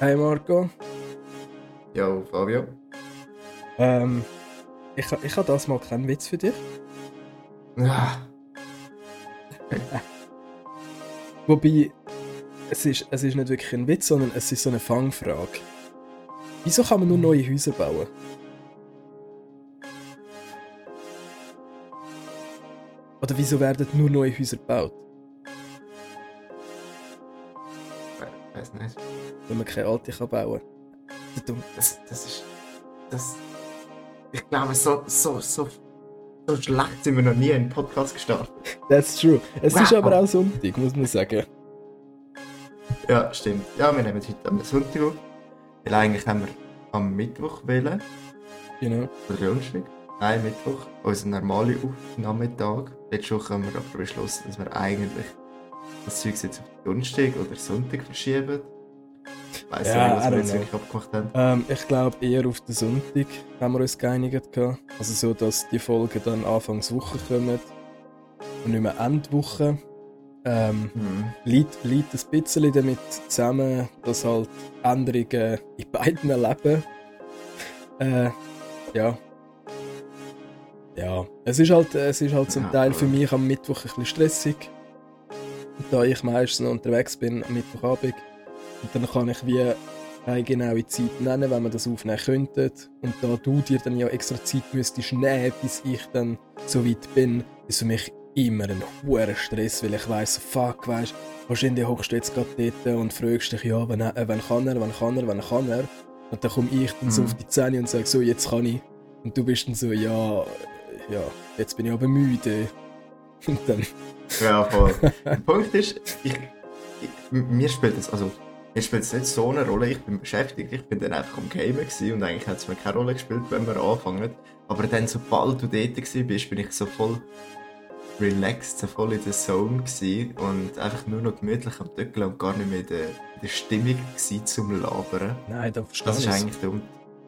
Hey Marco. Jo, Fabio. Ähm, ich, ich habe das mal keinen Witz für dich. Ah, Wobei, es ist, es ist nicht wirklich ein Witz, sondern es ist so eine Fangfrage. Wieso kann man nur neue Häuser bauen? Oder wieso werden nur neue Häuser gebaut? Wenn man keine alte kann bauen kann. Das, das ist. Das. Ich glaube, so, so, so, so schlecht sind wir noch nie in einen Podcast gestartet. That's true. Es ist Wow. aber auch Sonntag, muss man sagen. Ja, stimmt. Ja, wir nehmen heute am Sonntag auf. Weil eigentlich haben wir am Mittwoch wählen. Genau. Oder Donnerstag. Nein, Mittwoch. Unser normaler Aufnahmetag. Letzte Woche haben wir aber beschlossen, dass wir eigentlich das Zeug jetzt auf Donnerstag oder Sonntag verschieben. Ich weiss Ja, nicht, was wir jetzt wirklich abgemacht haben. Ähm, ich glaube eher auf den Sonntag haben wir uns geeinigt. gehabt. Also so, dass die Folgen dann Anfangswoche kommen und nicht mehr Endwoche. Ähm, Hm. liegt, liegt ein bisschen damit zusammen, dass halt Änderungen in beiden Leben. Äh, ja. Ja, es ist halt, es ist halt zum Ja, Teil für mich am Mittwoch ein bisschen stressig. Da ich meistens noch unterwegs bin am Mittwochabend. Und dann kann ich wie eine genaue Zeit nennen, wenn wir das aufnehmen könnten. Und da du dir dann ja extra Zeit müsstest nehmen, bis ich dann so weit bin, ist für mich immer ein hoher Stress, weil ich weiss, fuck, weißt wahrscheinlich hockst du jetzt gerade dort und fragst dich, ja, wann, äh, wann kann er, wann kann er, wann kann er. Und dann komme ich dann so Mhm. auf die Zähne und sage, so, jetzt kann ich. Und du bist dann so, ja, ja, jetzt bin ich aber müde. Und dann, Ja, voll. Der Punkt ist, ich, ich, mir spielt das, also, mir spielt es nicht so eine Rolle, ich bin beschäftigt, ich bin dann einfach am Gamen gewesen und eigentlich hat es mir keine Rolle gespielt, wenn wir anfangen. Aber dann, sobald du dort bist, bin ich so voll relaxed, so voll in der Zone gewesen und einfach nur noch gemütlich am Döckeln und gar nicht mehr in der, in der Stimmung gewesen zum Labern. nein, da verstehe Das ich war es. eigentlich der,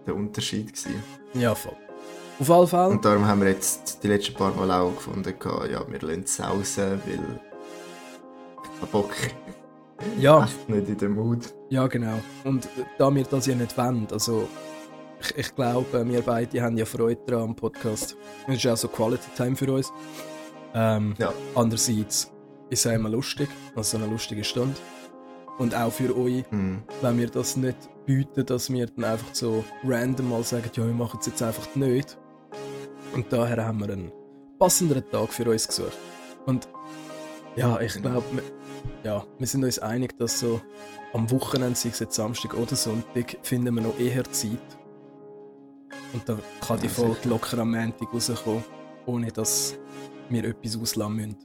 der Unterschied gewesen. Ja, voll. Auf alle Fälle. Und darum haben wir jetzt die letzten paar Mal auch gefunden, ja, wir lassen es raus, weil ich hab Bock. Ja, Echt nicht in der Mut. Ja, genau. Und äh, da wir das ja nicht wollen, also ich, ich glaube, wir beide haben ja Freude daran am Podcast. Es ist ja auch so Quality Time für uns. Ähm, Ja. Andererseits ist es auch immer lustig, also so eine lustige Stunde. Und auch für euch, Hm. wenn wir das nicht bieten, dass wir dann einfach so random mal sagen, ja, wir machen es jetzt einfach nicht. Und daher haben wir einen passenderen Tag für uns gesucht. Und ja, ich Genau. glaube, ja, wir sind uns einig, dass so am Wochenende, sei es jetzt Samstag oder Sonntag, finden wir noch eher Zeit. Und da kann die Ja, Folge sicher. locker am Montag rauskommen, ohne dass wir etwas auslassen müssen.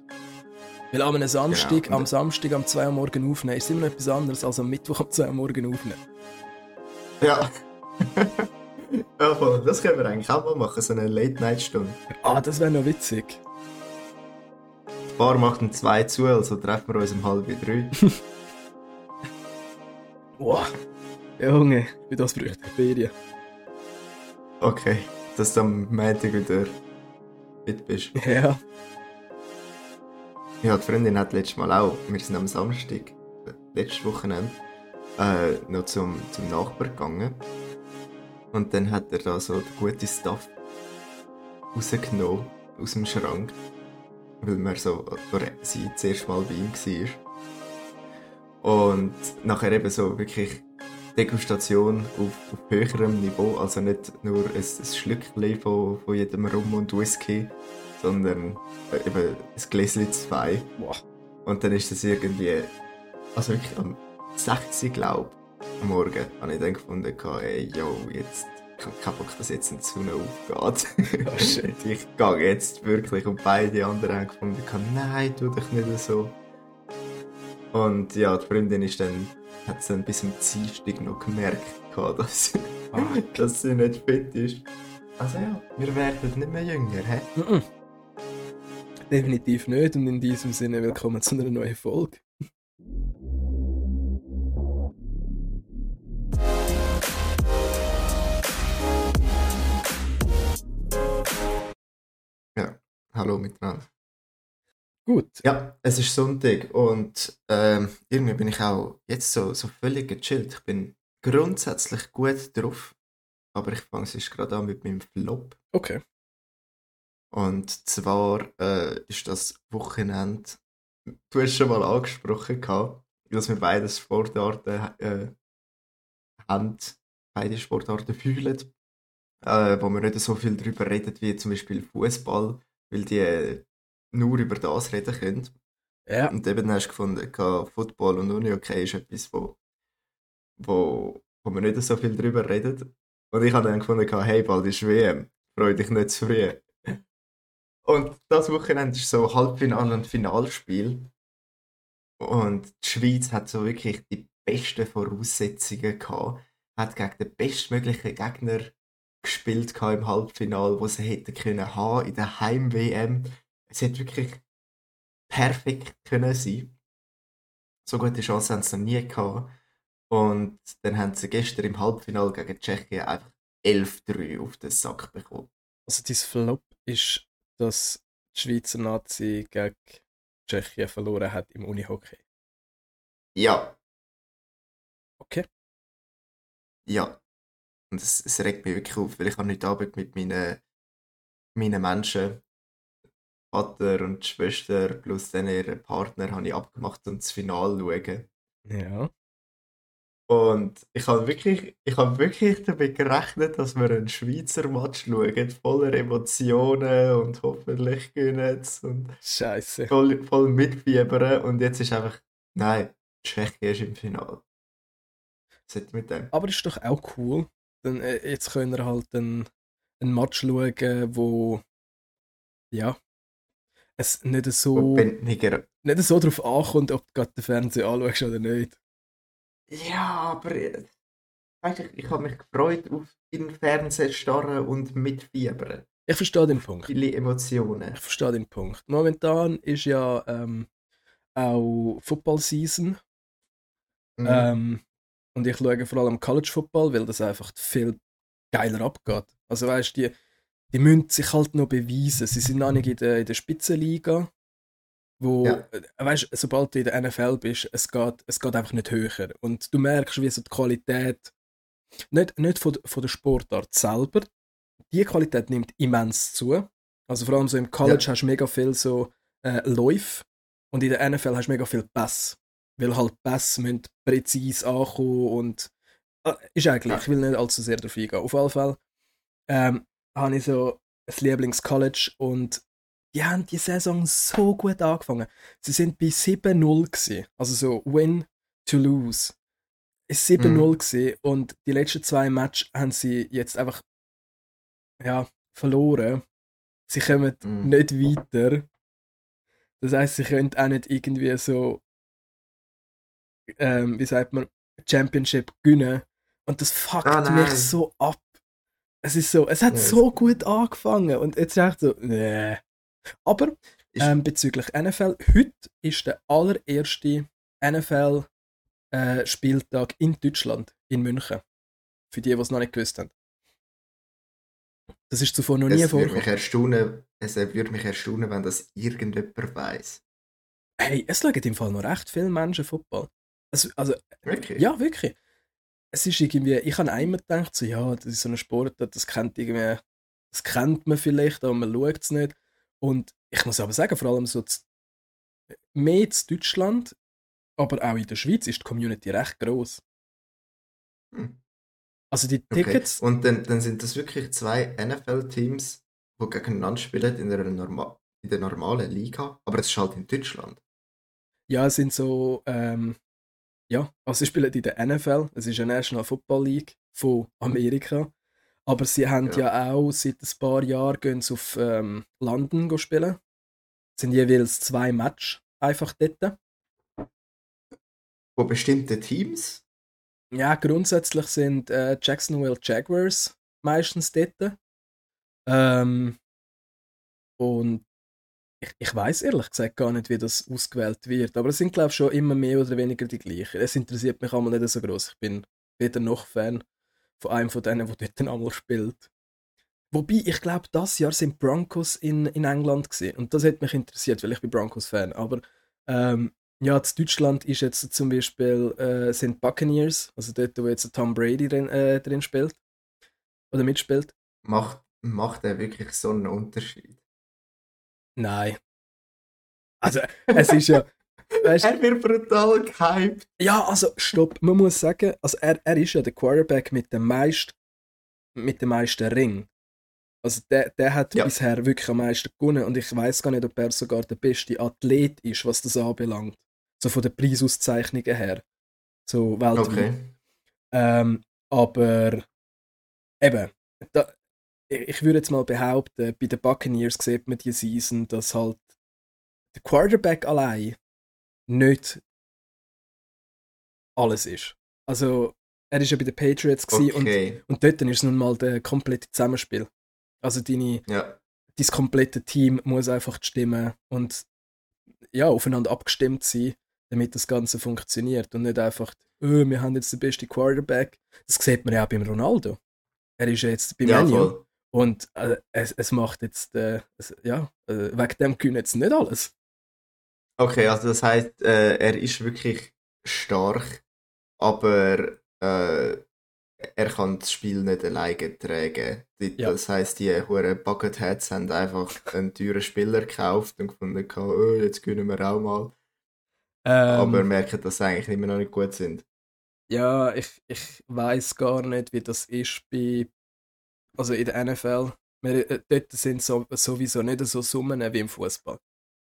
Weil am Samstag, Genau. am Samstag am 2 Uhr morgen aufnehmen, ist immer noch etwas anderes als am Mittwoch am 2 Uhr morgen aufnehmen. Ja. ja, voll. Das können wir eigentlich auch mal machen, so eine Late-Night-Stunde. Ah, das wäre noch witzig. Bar macht um zwei zu, also treffen wir uns um halb drei. Wow. Junge, wie das bräuchte ich Ferien. Okay, dass du am Montag wieder fit bist. Ja. Ja, die Freundin hat letztes Mal auch, wir sind am Samstag, letztes Wochenende, äh, noch zum, zum Nachbar gegangen. Und dann hat er da so den guten Stuff rausgenommen aus dem Schrank. Weil man so, oder sie das erste Mal bei ihm war. Und nachher eben so wirklich Degustation auf, auf höherem Niveau, also nicht nur ein, ein Schlückchen von, von jedem Rum und Whisky, sondern eben ein Gläschen zwei. Und dann ist das irgendwie, also wirklich am 60, glaube am Morgen, habe ich dann gefunden, ey, yo, jetzt, ich habe keinen Bock, dass jetzt in die Sonne aufgeht. Oh, shit. ich gehe jetzt wirklich. Und beide anderen haben gefunden, nein, tu dich nicht so. Und ja, die Freundin ist dann, hat es dann bis zum Dienstag noch gemerkt, dass, Fuck. dass sie nicht fit ist. Also ja, wir werden nicht mehr jünger, hä? Mhm. Definitiv nicht und in diesem Sinne willkommen zu einer neuen Folge. Hallo miteinander. Gut. Ja, es ist Sonntag und ähm, irgendwie bin ich auch jetzt so, so völlig gechillt. Ich bin grundsätzlich gut drauf, aber ich fange es gerade an mit meinem Flop. Okay. Und zwar äh, ist das Wochenende, du hast schon mal angesprochen, gehabt, dass wir beide Sportarten äh, haben, beide Sportarten fühlen, äh, wo wir nicht so viel darüber reden wie zum Beispiel Fußball, weil die äh, nur über das reden können. Ja. Und eben hast du gefunden, Football und Uni-Okay ist etwas, wo, wo, wo wir nicht so viel darüber reden. Und ich habe dann gefunden, hey, bald ist WM, freu dich nicht zu früh. Und das Wochenende ist so Halbfinale und Finalspiel. Und die Schweiz hat so wirklich die besten Voraussetzungen gehabt. Hat gegen den bestmöglichen Gegner gespielt im Halbfinale, wo sie hätten können haben in der Heim-WM. Es hätte wirklich perfekt können sein. So gute Chance haben sie noch nie gehabt. Und dann haben sie gestern im Halbfinale gegen Tschechien einfach 11-3 auf den Sack bekommen. Also dein Flop ist, dass die Schweizer Nazi gegen Tschechien verloren hat im Unihockey. Ja, Okay. ja. Und es, es regt mich wirklich auf, weil ich habe heute Abend mit meinen, meinen Menschen, Vater und Schwester plus dann ihren Partner, habe ich abgemacht und das Finale schauen. Ja. Und ich habe wirklich, ich habe wirklich damit gerechnet, dass wir einen Schweizer Match schauen, voller Emotionen und hoffentlich gewinnen es und Scheiße. voll, voll mitfiebern. Und jetzt ist einfach, nein, Tschechien ist im Finale. Was hat mit dem? Aber ist doch auch cool. Dann, äh, jetzt können wir halt einen, einen Match schauen, wo ja es nicht so, nicht so darauf ankommt, ob du gerade den Fernseher anschaust oder nicht. Ja, aber äh, weißt ich, ich habe mich gefreut auf in den Fernseher starren und mitfiebern. Ich verstehe den Punkt. Viele Emotionen. Ich verstehe den Punkt. Momentan ist ja ähm, auch Football Season. Mhm. Ähm, und ich schaue vor allem College Football, weil das einfach viel geiler abgeht. Also weißt du, die, die müssen sich halt noch beweisen. Sie sind noch nicht in der, in der Spitzenliga, wo, Ja. äh, weißt du, sobald du in der NFL bist, es geht, es geht einfach nicht höher. Und du merkst, wie so die Qualität, nicht, nicht von, der- von der Sportart selber, die Qualität nimmt immens zu. Also vor allem so im College hast du mega viel so äh, Läufe und in der NFL hast du mega viel Pass. Weil halt Pass müssen präzise ankommen und äh, ist eigentlich, ich will nicht allzu sehr darauf eingehen. Auf jeden Fall ähm, habe ich so ein Lieblings-College und die haben die Saison so gut angefangen. Sie sind bei 7-0 gewesen. Also so Win to lose. Ist 7-0 Mhm. gewesen und die letzten zwei Matches haben sie jetzt einfach ja, verloren. Sie kommen Mhm. nicht weiter. Das heißt, sie können auch nicht irgendwie so, ähm, wie sagt man, Championship gewinnen. Und das fuckt Ah, mich so ab. Es ist so, es hat Ja, es- so gut angefangen und jetzt echt so, nee. Aber Ist- ähm, bezüglich NFL, heute ist der allererste NFL-Spieltag in Deutschland, in München. Für die, die es noch nicht gewusst haben. Das ist zuvor noch nie es würde vorgekommen. mich erstaunen, es würde mich erstaunen, wenn das irgendjemand weiß. Hey, es schauen im Fall noch recht viele Menschen Football. Es, also, Wirklich? ja, wirklich. Es ist irgendwie, ich habe einmal gedacht, so, ja, das ist so eine Sportart, das kennt irgendwie, das kennt man vielleicht, aber man schaut es nicht. Und ich muss aber sagen, vor allem so z- mehr in Deutschland, aber auch in der Schweiz ist die Community recht groß. Hm. Also die Okay. Tickets, Und dann, dann sind das wirklich zwei NFL-Teams, die gegeneinander spielen in der, norma in der normalen Liga, aber es ist halt in Deutschland. ja, es sind so, ähm, ja, also sie spielen in der NFL, es ist eine National Football League von Amerika, aber sie haben ja, Ja. auch seit ein paar Jahren gehen sie auf ähm, London spielen. Es sind jeweils zwei Match einfach dort. Wo bestimmte Teams, Ja, grundsätzlich sind äh, Jacksonville Jaguars meistens dort. Ähm, und ich, ich weiß ehrlich gesagt gar nicht, wie das ausgewählt wird. Aber es sind, glaube ich, schon immer mehr oder weniger die gleichen. Es interessiert mich einmal nicht so groß. Ich bin weder noch Fan von einem von denen, der dort einmal spielt. Wobei, ich glaube, das Jahr sind Broncos in, in England gesehen und das hat mich interessiert, weil ich bin Broncos-Fan. Aber ähm, ja, in Deutschland ist jetzt zum Beispiel äh, sind Buccaneers, also dort, wo jetzt Tom Brady drin, äh, drin spielt oder mitspielt. Macht, macht er wirklich so einen Unterschied? Nein. Also, es ist ja. Weißt, er wird brutal gehypt. Ja, also, stopp. Man muss sagen, also er, er ist ja der Quarterback mit dem meisten mit dem meisten Ring. Also der, der hat ja. bisher wirklich am meisten gewonnen und ich weiß gar nicht, ob er sogar der beste Athlet ist, was das anbelangt. So von den Preisauszeichnungen her. So weltweit. Okay. Ähm, aber eben, da, ich würde jetzt mal behaupten, bei den Buccaneers sieht man die Season, dass halt der Quarterback allein nicht alles ist. Also, er ist ja bei den Patriots okay. und, und dort ist nun mal der komplette Zusammenspiel. Also deine, ja. dein komplette Team muss einfach stimmen und ja, aufeinander abgestimmt sein, damit das Ganze funktioniert und nicht einfach, oh, wir haben jetzt den besten Quarterback. Das sieht man ja auch beim Ronaldo. Er ist ja jetzt beim ja, Menu und äh, es, es macht jetzt, äh, es, ja, äh, wegen dem können jetzt nicht alles. Okay, also das heißt, äh, er ist wirklich stark, aber äh, er kann das Spiel nicht alleine tragen. Ja. Das heisst, die hohen Bucketheads haben einfach einen teuren Spieler gekauft und gefunden, oh, jetzt können wir auch mal. Ähm, Aber merken, dass sie eigentlich immer noch nicht gut sind. Ja, ich, ich weiß gar nicht, wie das ist bei. Also in der NFL. Wir, äh, dort sind so, sowieso nicht so Summen wie im Fußball.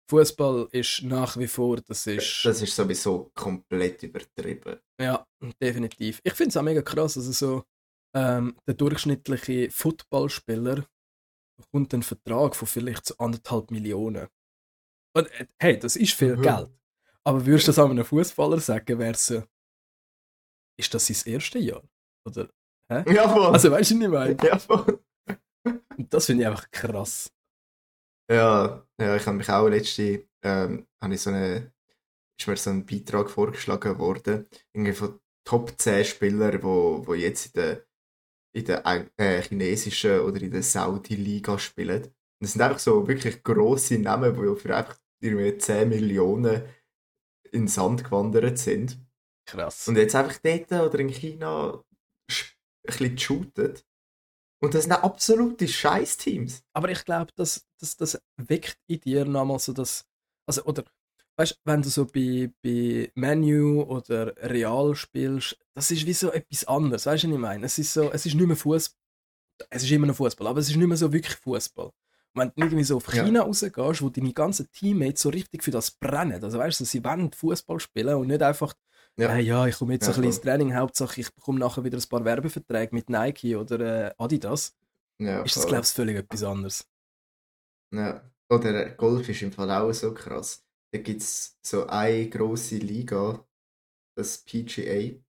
Fußball ist nach wie vor, das ist. Das ist sowieso komplett übertrieben. Ja, definitiv. Ich finde es auch mega krass. Also so, ähm, der durchschnittliche Footballspieler bekommt einen Vertrag von vielleicht so anderthalb Millionen. Und äh, hey, das ist viel mhm. Geld. Aber würdest du das einem Fußballer sagen, wäre so, ist das sein erstes Jahr? Oder? Hä? Ja, voll. Also weißt du nicht mehr? Ja, voll. das finde ich einfach krass. Ja, ja ich habe mich auch letzte, ähm, habe ich so eine, ist mir so ein Beitrag vorgeschlagen worden, irgendwie von Top 10 Spielern, wo, wo jetzt in der, in der äh, chinesischen oder in der Saudi-Liga spielen. Und das sind einfach so wirklich grosse Namen, die für einfach irgendwie 10 Millionen in den Sand gewandert sind. Krass. Und jetzt einfach dort oder in China bisschen shootet. Und das sind absolute Scheiß-Teams. Aber ich glaube, das, das, das weckt in dir nochmal so das. Also, oder, weißt du, wenn du so bei, bei Menu oder Real spielst, das ist wie so etwas anderes. Weißt du, was ich meine? Es ist so, es ist nicht mehr Fußball. Es ist immer noch Fußball, aber es ist nicht mehr so wirklich Fußball. Wenn du irgendwie so auf China ja. rausgehst, wo deine ganzen Teammates so richtig für das brennen. Also weißt du, sie wollen Fußball spielen und nicht einfach ja, äh, ja ich komme jetzt ja, ein bisschen ins Training, Hauptsache ich bekomme nachher wieder ein paar Werbeverträge mit Nike oder äh, Adidas. Ja, ist das, glaube ich, völlig etwas anderes. Ja, oder Golf ist im Fall auch so krass. Da gibt es so eine grosse Liga, das PGA,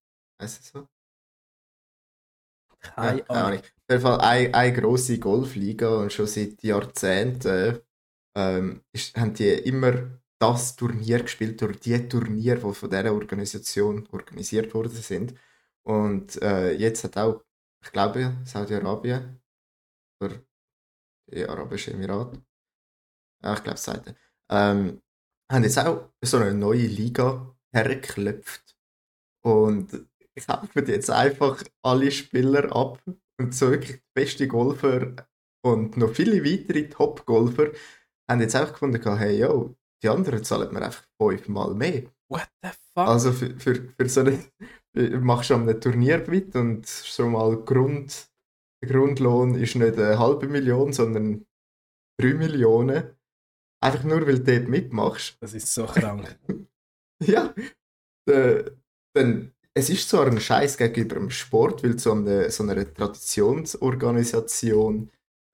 heißt es so? Keine ja, Ahnung. Auf jeden Fall eine, eine grosse Golfliga und schon seit Jahrzehnten ähm, ist, haben die immer das Turnier gespielt oder die Turniere, die von dieser Organisation organisiert worden sind. Und äh, jetzt hat auch, ich glaube, Saudi-Arabien oder die Arabische Emirate, ja, ich glaube, sagt ähm, haben jetzt auch so eine neue Liga hergeklopft. Und ich kaufe jetzt einfach alle Spieler ab und so wirklich die besten Golfer und noch viele weitere Top-Golfer haben jetzt auch gefunden, hey, yo, die anderen zahlen mir einfach fünfmal mehr. What the fuck? Also für, für, für so eine, machst du ein Turnier mit und schon mal Grund, der Grundlohn ist nicht eine halbe Million, sondern drei Millionen. Einfach nur, weil du dort mitmachst. Das ist so krank. ja. Äh, dann, es ist zwar ein Scheiß gegenüber dem Sport, weil so eine, so eine Traditionsorganisation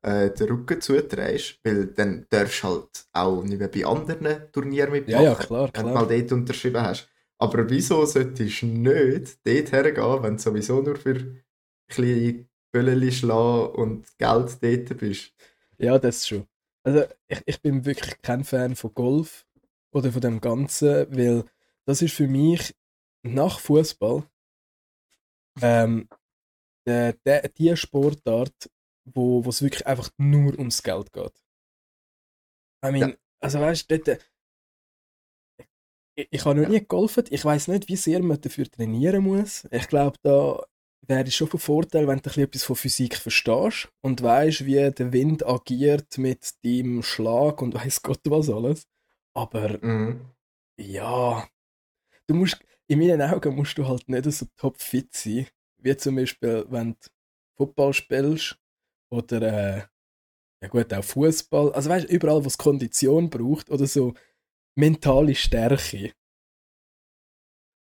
äh, den Rücken zuträgst, weil dann darfst du halt auch nicht mehr bei anderen Turnieren mitmachen, ja, ja, klar, wenn du mal dort unterschrieben hast. Aber wieso solltest du nicht dort hergehen, wenn du sowieso nur für kleine Böllchen schlagen und Geld dort bist? Ja, das schon. Also ich, ich bin wirklich kein Fan von Golf oder von dem Ganzen, weil das ist für mich nach Fußball ähm, der, der, die Sportart, wo es wirklich einfach nur ums Geld geht. I mean, ja. also weißt du, dort, ich, ich habe noch nie gegolfen. Ich weiß nicht, wie sehr man dafür trainieren muss. Ich glaube, da wäre es schon von Vorteil, wenn du etwas von Physik verstehst und weißt, wie der Wind agiert mit dem Schlag und weiß Gott was alles. Aber Mhm. ja, du musst, in meinen Augen musst du halt nicht so topfit sein, wie zum Beispiel, wenn du Football spielst oder äh, ja gut, auch Fußball. Also weißt du, überall, wo es Kondition braucht oder so mentale Stärke.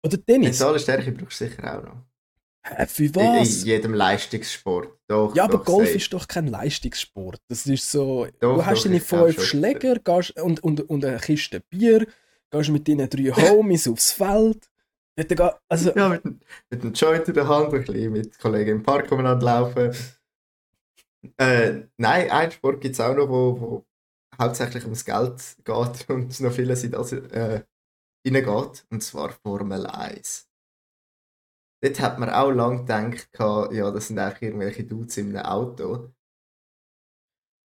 Oder Tennis. Mentale Stärke brauchst du sicher auch noch. Hä, für In, in was? jedem Leistungssport. Doch, Ja, aber doch, Golf safe. ist doch kein Leistungssport. Das ist so, Doch, du hast doch, deine fünf. Schläger gehst, und, und, und eine Kiste Bier, gehst mit deinen drei Homies aufs Feld. Also, Ja, mit, mit dem Joint in der Hand, ein bisschen mit Kollegen im Park umeinander laufen. Äh, nein, einen Sport gibt es auch noch, wo, wo hauptsächlich ums Geld geht und noch viele sind also, äh, reingeht, und zwar Formel 1. Dort hat man auch lange gedacht, ja, das sind eigentlich irgendwelche Dudes in einem Auto.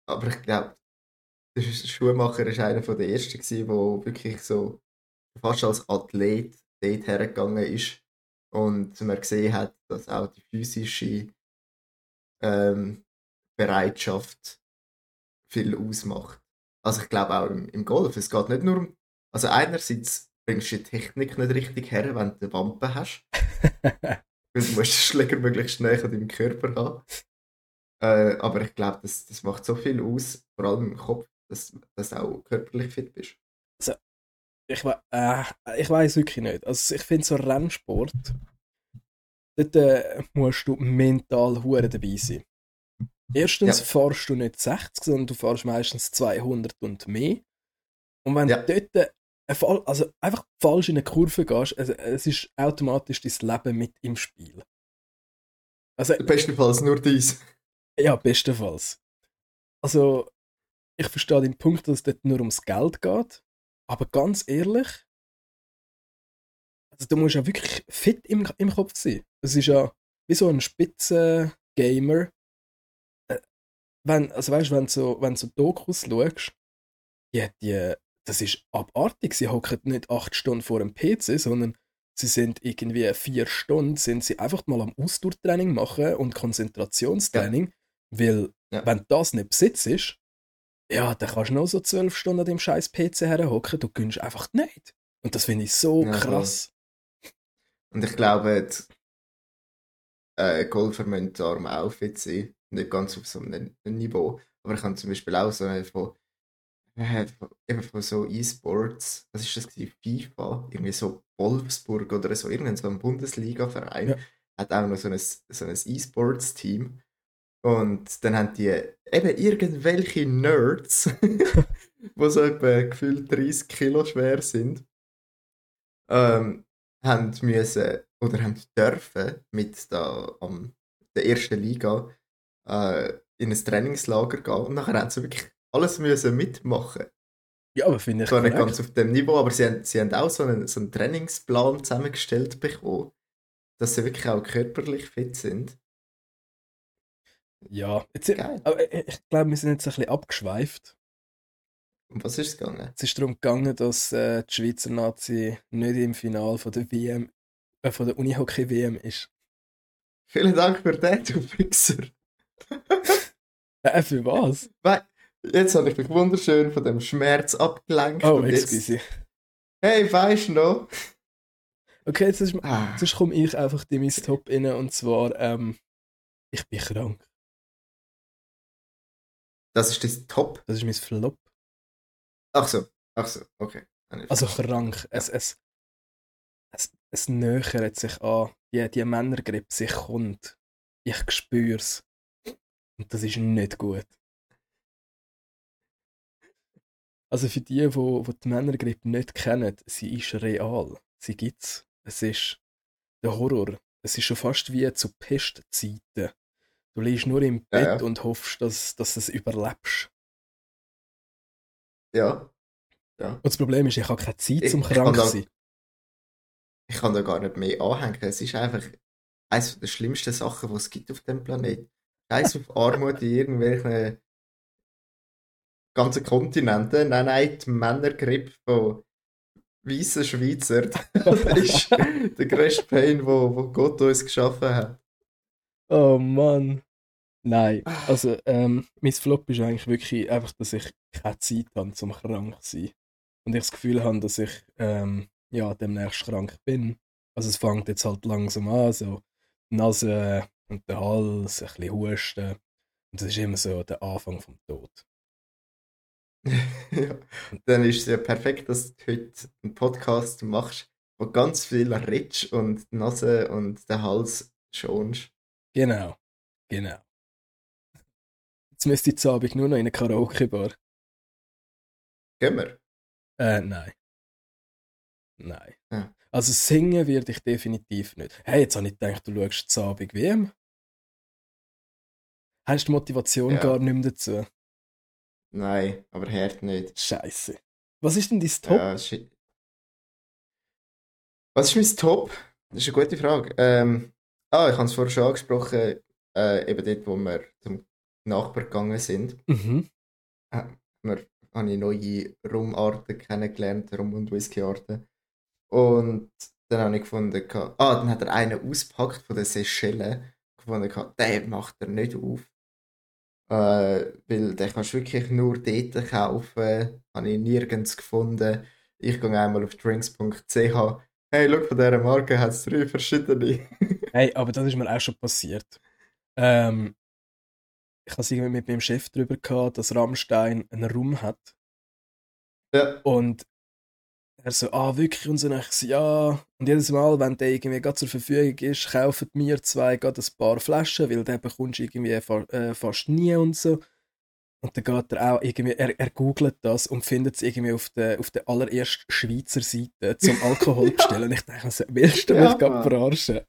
Aber ich glaube, der Schuhmacher war einer der ersten, der wirklich so fast als Athlet dort hergegangen ist und man gesehen hat, dass auch die physische ähm, Bereitschaft viel ausmacht. Also ich glaube auch im, im Golf, es geht nicht nur um, also einerseits bringst du die Technik nicht richtig her, wenn du eine Wampe hast, weil du musst den Schläger möglichst schnell an deinem Körper haben. Äh, aber ich glaube, das, das macht so viel aus, vor allem im Kopf, dass, dass du auch körperlich fit bist. ich, we- äh, ich weiß wirklich nicht. Also, ich finde so Rennsport, dort äh, musst du mental hure dabei sein. Erstens Ja. fahrst du nicht 60, sondern du fahrst meistens 200 und mehr. Und wenn Ja. du dort äh, Fall, also einfach falsch in eine Kurve gehst, also, es ist automatisch dein Leben mit im Spiel. Also, Bestenfalls nur dies. ja, bestenfalls. Also, ich verstehe den Punkt, dass es dort nur ums Geld geht. Aber ganz ehrlich, also du musst ja wirklich fit im, im Kopf sein. Es ist ja wie so ein Spitzen-Gamer. Wenn, also weißt du, wenn so, wenn so Dokus schaust, ja, die, das ist abartig. Sie hocken nicht acht Stunden vor dem PC, sondern sie sind irgendwie vier Stunden, sind sie einfach mal am Ausdauertraining machen und Konzentrationstraining, weil Ja. wenn das nicht besitzt ist, ja, dann kannst du noch so zwölf Stunden an dem scheiß PC herhocken, du gönnst einfach nicht. Und das finde ich so Ja, krass. Und ich glaube, die äh, Golfer müssen darum auch fit sein. Nicht ganz auf so einem Niveau. Aber ich habe zum Beispiel auch so eine von, äh, von, eben von so E-Sports, was ist das gewesen? FIFA, irgendwie so Wolfsburg oder so, irgendein so ein Bundesliga-Verein, Ja. hat auch noch so ein, so ein E-Sports-Team. Und dann haben die eben irgendwelche Nerds, die so etwa gefühlt 30 Kilo schwer sind, ähm, haben müssen oder haben dürfen mit da am der ersten Liga äh, in ein Trainingslager gehen und nachher haben sie wirklich alles müssen mitmachen. Ja, aber finde ich Zwar nicht ganz auf dem Niveau, aber sie haben, sie haben auch so einen, so einen Trainingsplan zusammengestellt bekommen, dass sie wirklich auch körperlich fit sind. Ja, jetzt, Geil. aber ich, ich glaube, wir sind jetzt ein bisschen abgeschweift. Um was ist es gegangen? Es ist darum gegangen, dass äh, die Schweizer Nazi nicht im Finale von der WM, äh, von der Unihockey-WM ist. Vielen Dank für den, du Fixer. Äh, für was? Jetzt habe ich mich wunderschön von dem Schmerz abgelenkt. Oh, und jetzt, excuse. hey, weißt du noch? Okay, jetzt, ist, Ah, jetzt komme ich einfach in mein Top rein und zwar, ähm, ich bin krank. das ist das Top. Das ist mein Flop. Ach so, ach so, okay. Also krank. Es, es, es, es nähert sich an. Die, die Männergrippe sich kommt. Ich spüre es. Und das ist nicht gut. Also für die, die, die die Männergrippe nicht kennen, sie ist real. Sie gibt's. Es ist der Horror. Es ist schon fast wie zu Pestzeiten. Du liegst nur im Ja, Bett ja. und hoffst, dass, dass du es überlebst. Ja, Und das Problem ist, ich habe keine Zeit zum ich krank zu sein. ich kann da gar nicht mehr anhängen. Es ist einfach eines der schlimmsten Sachen, die es gibt auf dem Planeten. Scheiß auf Armut in irgendwelchen ganzen Kontinenten. Nein, nein, die Männergrippe von weißen Schweizer. Das ist der grösste Pain, wo, wo Gott uns geschaffen hat. Oh Mann. Nein, also ähm, mein Flop ist eigentlich wirklich einfach, dass ich keine Zeit habe, zum krank zu sein. Und ich das Gefühl habe, dass ich ähm, ja, demnächst krank bin. Also es fängt jetzt halt langsam an, so Nase und der Hals, ein bisschen Husten. Und das ist immer so der Anfang vom Tod. ja, dann ist es ja perfekt, dass du heute einen Podcast machst, wo ganz viel redest und die Nase und den Hals schonst. Genau, genau. Jetzt müsste ich zu Abend nur noch in eine Karaoke-Bar. Gehen wir? Äh, nein. Nein. Ja. Also singen werde ich definitiv nicht. Hey, jetzt habe ich gedacht, du schaust zu Abend WM. Hast du die Motivation Ja. gar nicht mehr dazu? Nein, aber hört nicht. Scheiße. Was ist denn dein Top? Ja. Was ist mein Top? Das ist eine gute Frage. Ähm, ah, ich habe es vorher schon angesprochen, äh, eben dort, wo wir zum Nachbar gegangen sind, Mhm. äh, wir, habe ich neue Rumarten kennengelernt, Rum- und Whiskyarten. Und dann habe ich gefunden, ah, dann hat er einen auspackt von den Seychellen, gefunden, den macht er nicht auf. Äh, weil den kannst du wirklich nur dort kaufen, habe ich nirgends gefunden. Ich gehe einmal auf drinks.ch. Hey, schau, von dieser Marke hat es drei verschiedene. Hey, aber das ist mir auch schon passiert. Ähm, ich habe es irgendwie mit meinem Chef darüber gehabt, dass Rammstein einen Raum hat. ja, Und er so, ah, wirklich? Und so, und ich so, ja. Und jedes Mal, wenn der irgendwie gerade zur Verfügung ist, kaufen mir zwei gerade ein paar Flaschen, weil den bekommst du irgendwie fa äh, fast nie und so. Und dann geht er auch irgendwie, er, er googelt das und findet es irgendwie auf der, auf der allerersten Schweizer Seite zum Alkohol bestellen. und ich denke mir so, willst du mich Ja, gerade verarschen?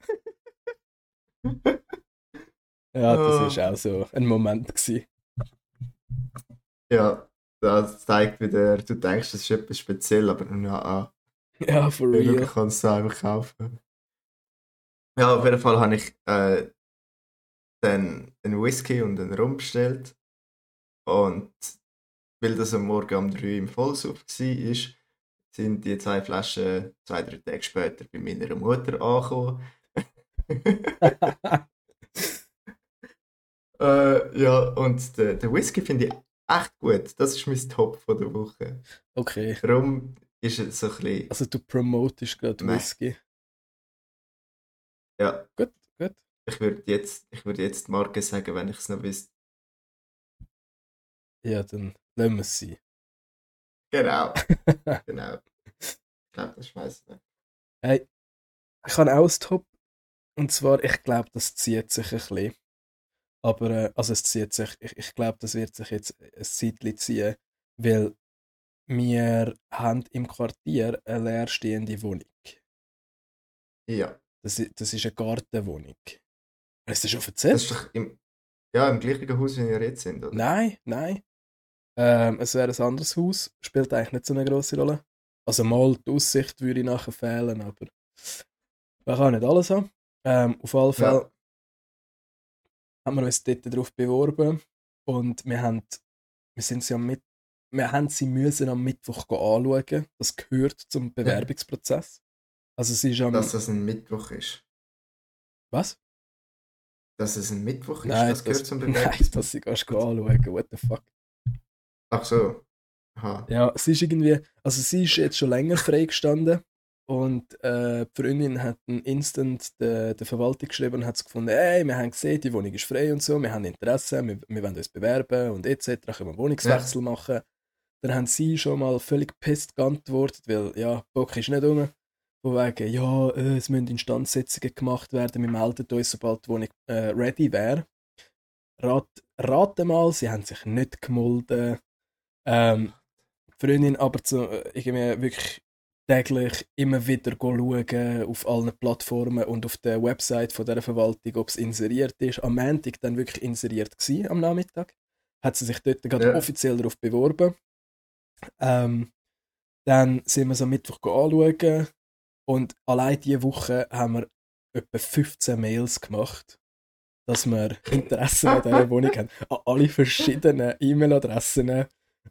ja, das Oh. war auch so ein Moment. Gewesen. ja, das zeigt wieder, du denkst, das ist etwas speziell, aber na, ah. Ja, for real. du kannst es einfach kaufen. Ja, auf jeden Fall habe ich äh, dann einen Whisky und einen Rum bestellt. Und weil das am Morgen um 3 im Vollsuff war, sind die zwei Flaschen zwei, drei Tage später bei meiner Mutter angekommen. äh, ja, und den, den Whisky finde ich echt gut. Das ist mein Top von der Woche. okay. Rum ist es so ein bisschen. Also du promotest gerade. Whisky. Ja, Gut, gut. Ich würde jetzt, ich würde jetzt die Marke sagen, wenn ich es noch wüsste. Ja, dann lassen wir es sein. Genau, genau. Ich glaube, das schmeißt nicht. Hey, ich habe auch ein Top. Und zwar, ich glaube, das zieht sich ein bisschen. Aber, äh, also es zieht sich, ich, ich glaube, das wird sich jetzt ein Zeitchen ziehen, weil wir haben im Quartier eine leerstehende Wohnung. Ja, Das, das ist eine Gartenwohnung. Hast du das schon das erzählt? ist doch im, ja, im gleichen Haus, wie wir jetzt sind, oder? Nein, nein. Ähm, es wäre ein anderes Haus, spielt eigentlich nicht so eine große Rolle. Also mal die Aussicht würde nachher fehlen, aber man kann nicht alles haben. Ähm, auf jeden Fall Ja. Haben wir uns dort darauf beworben und wir haben, wir sind sie am Mit wir haben sie müssen am Mittwoch anschauen. Das gehört zum Bewerbungsprozess. Also sie ist am... Dass das ein Mittwoch ist. was? Dass es ein Mittwoch ist, Nein, das gehört das, zum nein, Bewerbungsprozess. dass sie gehen anschauen. What the fuck? Ach so. Aha. Ja, sie ist irgendwie, also sie ist jetzt schon länger freigestanden und äh, die Freundin hat einen Instant der, der Verwaltung geschrieben und hat gefunden, ey, wir haben gesehen, die Wohnung ist frei und so, wir haben Interesse, wir, wir wollen uns bewerben und etc., können wir einen Wohnungswechsel machen. Dann haben sie schon mal völlig pisst geantwortet, weil, ja, Bock ist nicht um. Von wegen, ja, äh, es müssen Instandsetzungen gemacht werden, wir melden uns, sobald die Wohnung äh, ready wäre. Rat, rate mal, sie haben sich nicht gemolden. Ähm, die Freundin aber zu, äh, irgendwie wirklich täglich immer wieder schauen auf allen Plattformen und auf der Website von der Verwaltung, ob es inseriert ist. Am Montag dann wirklich inseriert gewesen, am Nachmittag. Hat sie sich dort gerade Ja. offiziell darauf beworben. Ähm, dann sind wir so am Mittwoch anschauen und allein diese Woche haben wir etwa 15 Mails gemacht, dass wir Interesse an dieser Wohnung haben. An alle verschiedenen E-Mail-Adressen.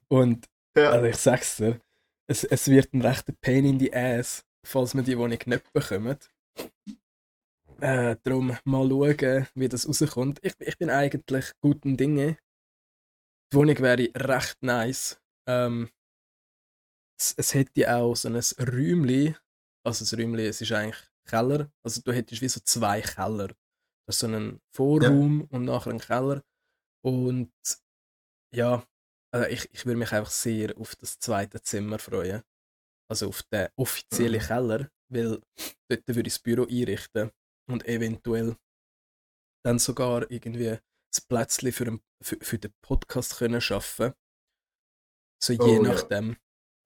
Und Ja, also ich sag's dir, es, es wird ein rechter Pain in the Ass, falls wir die Wohnung nicht bekommen. Äh, darum mal schauen, wie das rauskommt. Ich, ich bin eigentlich guten Dinge. Die Wohnung wäre recht nice. Ähm, es, es hätte auch so ein Räumchen, also das Räumchen, es ist eigentlich Keller, also du hättest wie so zwei Keller. Das ist so einen Vorraum ja. und nachher einen Keller. Und ja, also ich, ich würde mich einfach sehr auf das zweite Zimmer freuen. Also auf den offiziellen mhm. Keller, weil dort würde ich das Büro einrichten und eventuell dann sogar irgendwie das Plätzchen für, für, für den Podcast können schaffen. So je oh, nachdem.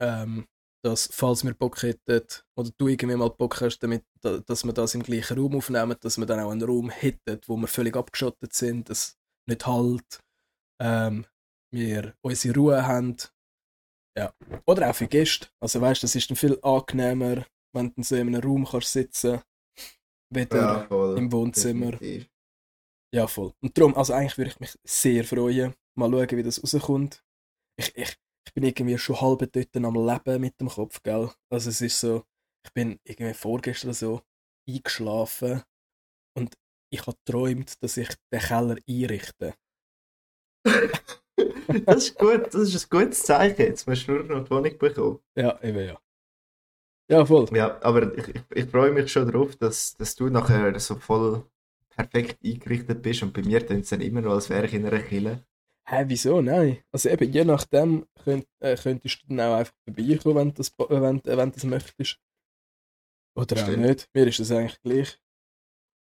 Ja. Ähm, dass, falls wir Bock hätten, oder du irgendwie mal Bock hast, damit, dass wir das im gleichen Raum aufnehmen, dass wir dann auch einen Raum hätten, wo wir völlig abgeschottet sind, dass nicht halt ähm, wir unsere Ruhe haben. Ja. Oder auch für Gäste. Also weißt du, das ist dann viel angenehmer, wenn du so in einem Raum kannst sitzen weder ja, im Wohnzimmer. Definitiv. Ja, voll. Und darum, also eigentlich würde ich mich sehr freuen, mal schauen, wie das rauskommt. Ich, ich, ich bin irgendwie schon halb dort am Leben mit dem Kopf, gell? Also es ist so, ich bin irgendwie vorgestern so eingeschlafen und ich habe geträumt, dass ich den Keller einrichte. das ist gut, das ist ein gutes Zeichen. Jetzt musst du nur noch die Wohnung bekommen. Ja, eben ja. Ja, voll. Ja, aber ich, ich, ich freue mich schon darauf, dass, dass du nachher so voll perfekt eingerichtet bist und bei mir tun es dann immer noch, als wäre ich in einer Kille. Hä, wieso? Nein. Also eben, je nachdem könnt, äh, könntest du dann auch einfach vorbeikommen, wenn du das, wenn, äh, wenn das möchtest. Oder Stimmt. auch nicht. Mir ist das eigentlich gleich.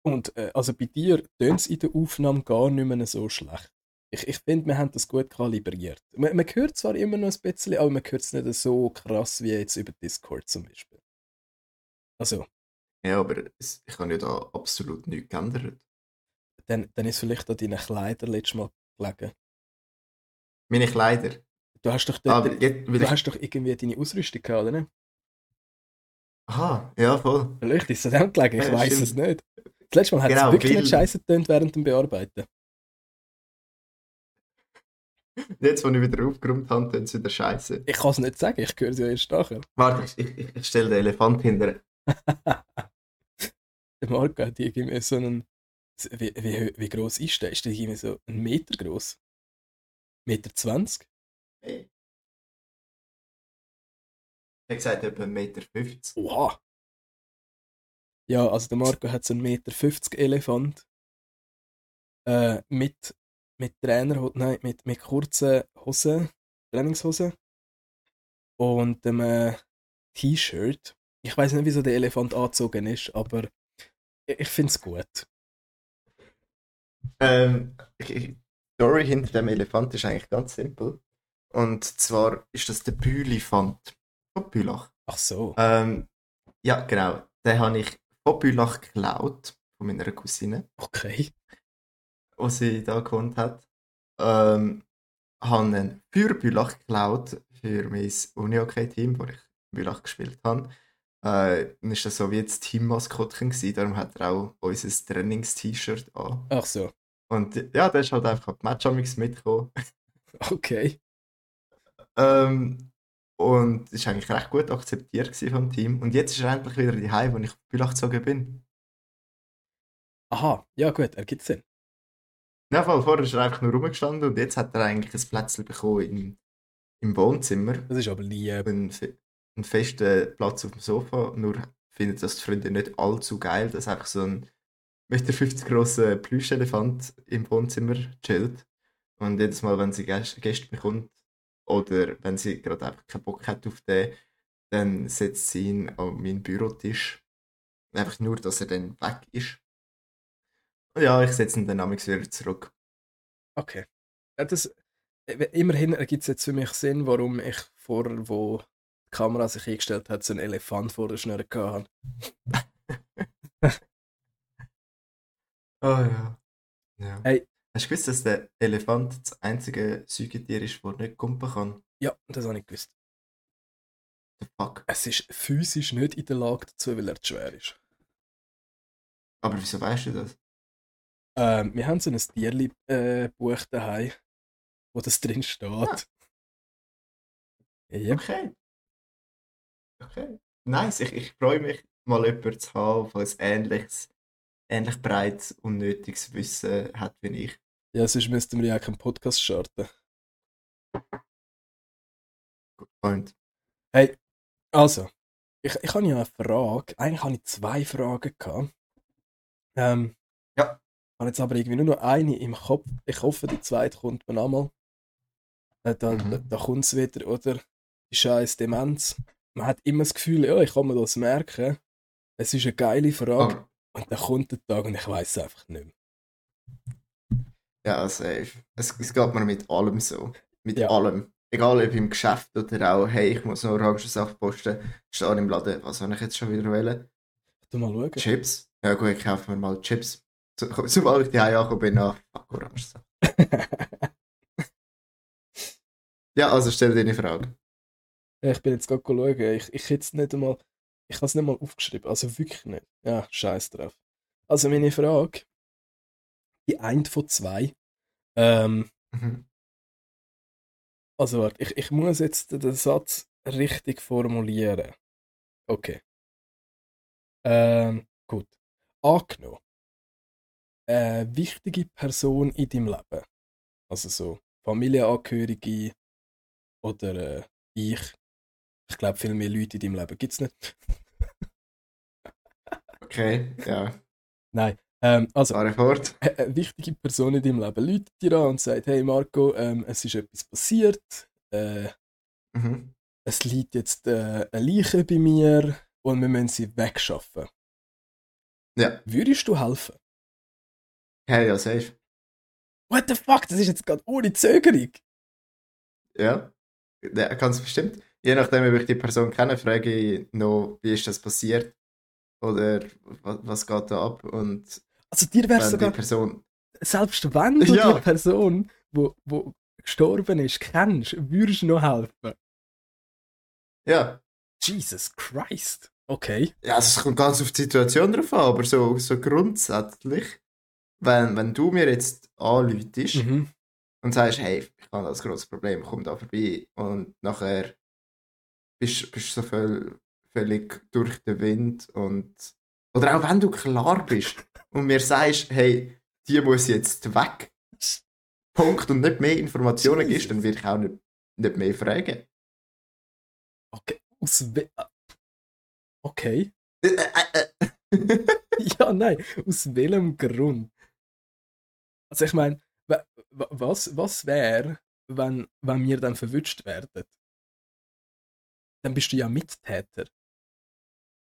Und äh, also bei dir tönt es in der Aufnahme gar nicht mehr so schlecht. Ich, ich finde, wir haben das gut kalibriert. Man, man hört zwar immer noch ein bisschen, aber man hört es nicht so krass wie jetzt über Discord zum Beispiel. Also. Ja, aber es, ich habe ja da absolut nichts geändert. Dann, dann ist vielleicht an deinen Kleidern letztes Mal gelegen. Meine Kleider? Du hast doch, dort, ah, jetzt, du hast doch irgendwie deine Ausrüstung gehabt, oder nicht? Aha, ja, voll. Vielleicht ist es an dem gelegen, ich ja, weiß es nicht. Das letzte Mal hat genau, es wirklich weil... nicht scheiße getönt während dem Bearbeiten. Jetzt, wo ich wieder aufgeräumt habe, tun sie wieder scheiße. Ich kann es nicht sagen, ich höre sie ja erst nachher. Warte, ich, ich, ich stelle den Elefant hinter. der Marco hat irgendwie so einen. Wie, wie, wie groß ist der? Ist der irgendwie so einen Meter groß? Meter 20? Hey. Ich habe gesagt, etwa 1,50 Meter. 50. Oha! Ja, also der Marco hat so einen Meter 50 Elefant. Äh, mit mit Trainer, nein, mit, mit kurzen Hosen, Trainingshosen und einem äh, T-Shirt. Ich weiß nicht, wieso der Elefant angezogen ist, aber ich, ich finde es gut. Ähm, die Story hinter dem Elefant ist eigentlich ganz simpel. Und zwar ist das der Bülifant von Bülach. Ach so. Ähm, ja, genau. Den habe ich von Bülach geklaut, von meiner Cousine. Okay wo sie da gewohnt hat. Ähm, habe einen für Bülach geklaut für mein Uni-Hockey-Team, wo ich Bülach gespielt habe. Äh, dann war das so wie das Teammaskottchen darum hat er auch unser Trainings-T-Shirt an. Ach so. Und ja, der ist halt einfach die Matchamix mitgekommen. Okay. ähm, und ist eigentlich recht gut akzeptiert vom Team. Und jetzt ist er endlich wieder die Heim, wo ich auf Bülach gezogen bin. Aha, ja gut, er gibt Sinn. Ja, voll, vorher ist er einfach nur rumgestanden und jetzt hat er eigentlich ein Plätzchen bekommen im, im Wohnzimmer. Das ist aber nie... Äh... Einen, einen festen Platz auf dem Sofa, nur findet das die Freunde nicht allzu geil, dass einfach so ein 1,50 Meter grosser Plüschelefant im Wohnzimmer chillt. Und jedes Mal, wenn sie Gäste, Gäste bekommt oder wenn sie gerade einfach keinen Bock hat auf den, dann setzt sie ihn an meinen Bürotisch. Einfach nur, dass er dann weg ist. Ja, ich setze ihn dann nämlich wieder zurück. Okay. Ja, das, äh, immerhin ergibt es jetzt für mich Sinn, warum ich vorher, wo die Kamera sich eingestellt hat, so einen Elefant vor der Schnur hatte. oh ja. ja. Hey. Hast du gewusst, dass der Elefant das einzige Säugetier ist, das nicht kumpen kann? Ja, das habe ich gewusst. The fuck? Es ist physisch nicht in der Lage dazu, weil er zu schwer ist. Aber wieso weißt du das? Ähm, wir haben so ein Tierli-Buch äh, daheim, wo das drin steht. Ja. ja. Okay. Okay. Nice. Ich, ich freue mich, mal jemanden zu haben, der ein ähnliches, ähnlich breites, unnötiges Wissen hat wie ich. Ja, sonst müssten wir ja auch keinen Podcast starten. Gut, Freund. Hey, also, ich, ich habe ja eine Frage. Eigentlich habe ich zwei Fragen gehabt. Ähm, Ja. Ich habe jetzt aber irgendwie nur noch eine im Kopf. Ich hoffe, die zweite kommt mir nochmal. Äh, da, Mhm. da, kommt es wieder, oder? Die scheiß Demenz. Man hat immer das Gefühl, ja, ich kann mir das merken. Es ist eine geile Frage. Aber, Und dann kommt der Tag und ich weiß es einfach nicht mehr. ja, safe. Es, es geht mir mit allem so. Mit Ja. allem. Egal ob im Geschäft oder auch, hey, ich muss noch Orangensaft posten, stehe im Laden, was soll ich jetzt schon wieder wählen? Du mal schauen. Chips? Ja gut, ich kaufe mir mal Chips. So, sobald ich die angekommen bin, nach fuck Orangensaft. Ja, also stell deine Frage. Ich bin jetzt gerade schauen. Ich, ich jetzt nicht einmal. Ich habe es nicht mal aufgeschrieben. Also wirklich nicht. Ja, scheiß drauf. Also meine Frage. Die eine von zwei. Ähm, Mhm. also warte, ich, ich muss jetzt den Satz richtig formulieren. Okay. Ähm, gut. Angenommen. Eine wichtige Person in deinem Leben. Also so Familienangehörige oder äh, ich. Ich glaube, viel mehr Leute in deinem Leben gibt es nicht. Okay, ja. Nein. Ähm, also, Fahre fort. eine eine wichtige Person in deinem Leben läutet dir an und sagt, hey Marco, ähm, es ist etwas passiert, äh, Mhm. es liegt jetzt äh, eine Leiche bei mir und wir müssen sie wegschaffen. Ja. Würdest du helfen? Hey, ja, safe. What the fuck, das ist jetzt gerade ohne Zögerung. Ja. ja ganz bestimmt. Je nachdem, ob ich die Person kenne, frage ich noch, wie ist das passiert? Oder was, was geht da ab? Und Also dir wäre die sogar, Person. selbst wenn du Ja. die Person, wo, wo gestorben ist, kennst, würdest du noch helfen. Ja. Jesus Christ. Okay. Ja, also es kommt ganz auf die Situation drauf an, aber so, so grundsätzlich, wenn, wenn du mir jetzt anläutest Mhm. und sagst, hey, ich habe das großes Problem, komm da vorbei und nachher bist du so voll, völlig durch den Wind und oder auch wenn du klar bist und mir sagst, hey, die muss jetzt weg, Punkt und nicht mehr Informationen gibst, dann würde ich auch nicht, nicht mehr fragen. Okay. Aus we. Okay. Ja, nein. Aus welchem Grund? Also ich meine, wa- wa- was, was wäre, wenn, wenn wir dann verwünscht werden? Dann bist du ja Mittäter.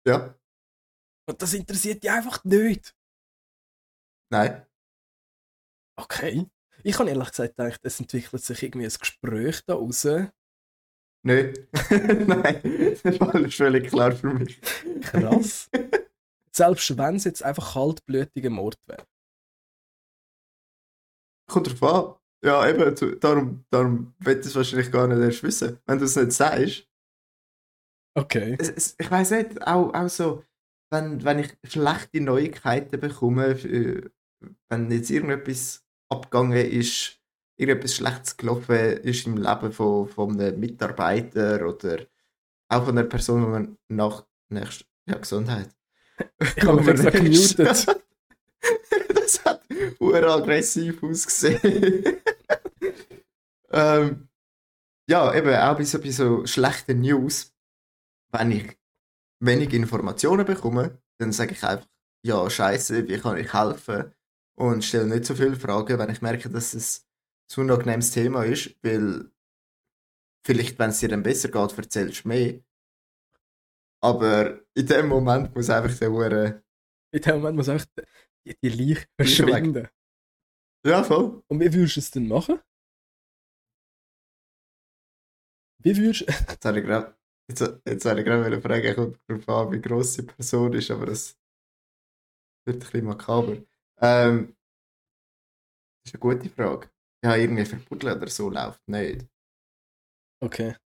ja, Und das interessiert dich einfach nicht. nein. Okay. Ich habe ehrlich gesagt gedacht, es entwickelt sich irgendwie ein Gespräch da raus. Nö. Nein, das ist völlig klar für mich. Krass. Selbst wenn es jetzt einfach kaltblütiger Mord wäre. Kommt drauf an. Ja, eben, darum, darum ich es wahrscheinlich gar nicht erst wissen. Wenn du es nicht sagst. Okay. Es, es, ich weiß nicht, auch, auch so, wenn, wenn ich schlechte Neuigkeiten bekomme, äh, wenn jetzt irgendetwas abgegangen ist, irgendetwas Schlechtes gelaufen ist im Leben von, von einem Mitarbeiter oder auch von einer Person, die man nach nächst, ja, Gesundheit. Ich habe mich gemutet. aggressiv ausgesehen. ähm, ja, eben auch bei so, bei so schlechten News, wenn ich wenig Informationen bekomme, dann sage ich einfach, ja, scheiße, wie kann ich helfen? Und stelle nicht so viele Fragen, wenn ich merke, dass es ein unangenehmes Thema ist, weil vielleicht, wenn es dir dann besser geht, erzählst du mehr. Aber in dem Moment muss einfach der Hure. In dem Moment muss einfach die, die Leiche verschwinden. Ja, voll. Und wie würdest du es denn machen? Wie würdest du. Jetzt habe ich gerade jetzt, jetzt habe ich gerade eine Frage, kommt darauf an, wie gross die Person ist, aber das wird ein bisschen makaber. Ähm, das ist eine gute Frage. Ja, irgendwie verbuddeln oder so läuft nicht. Okay.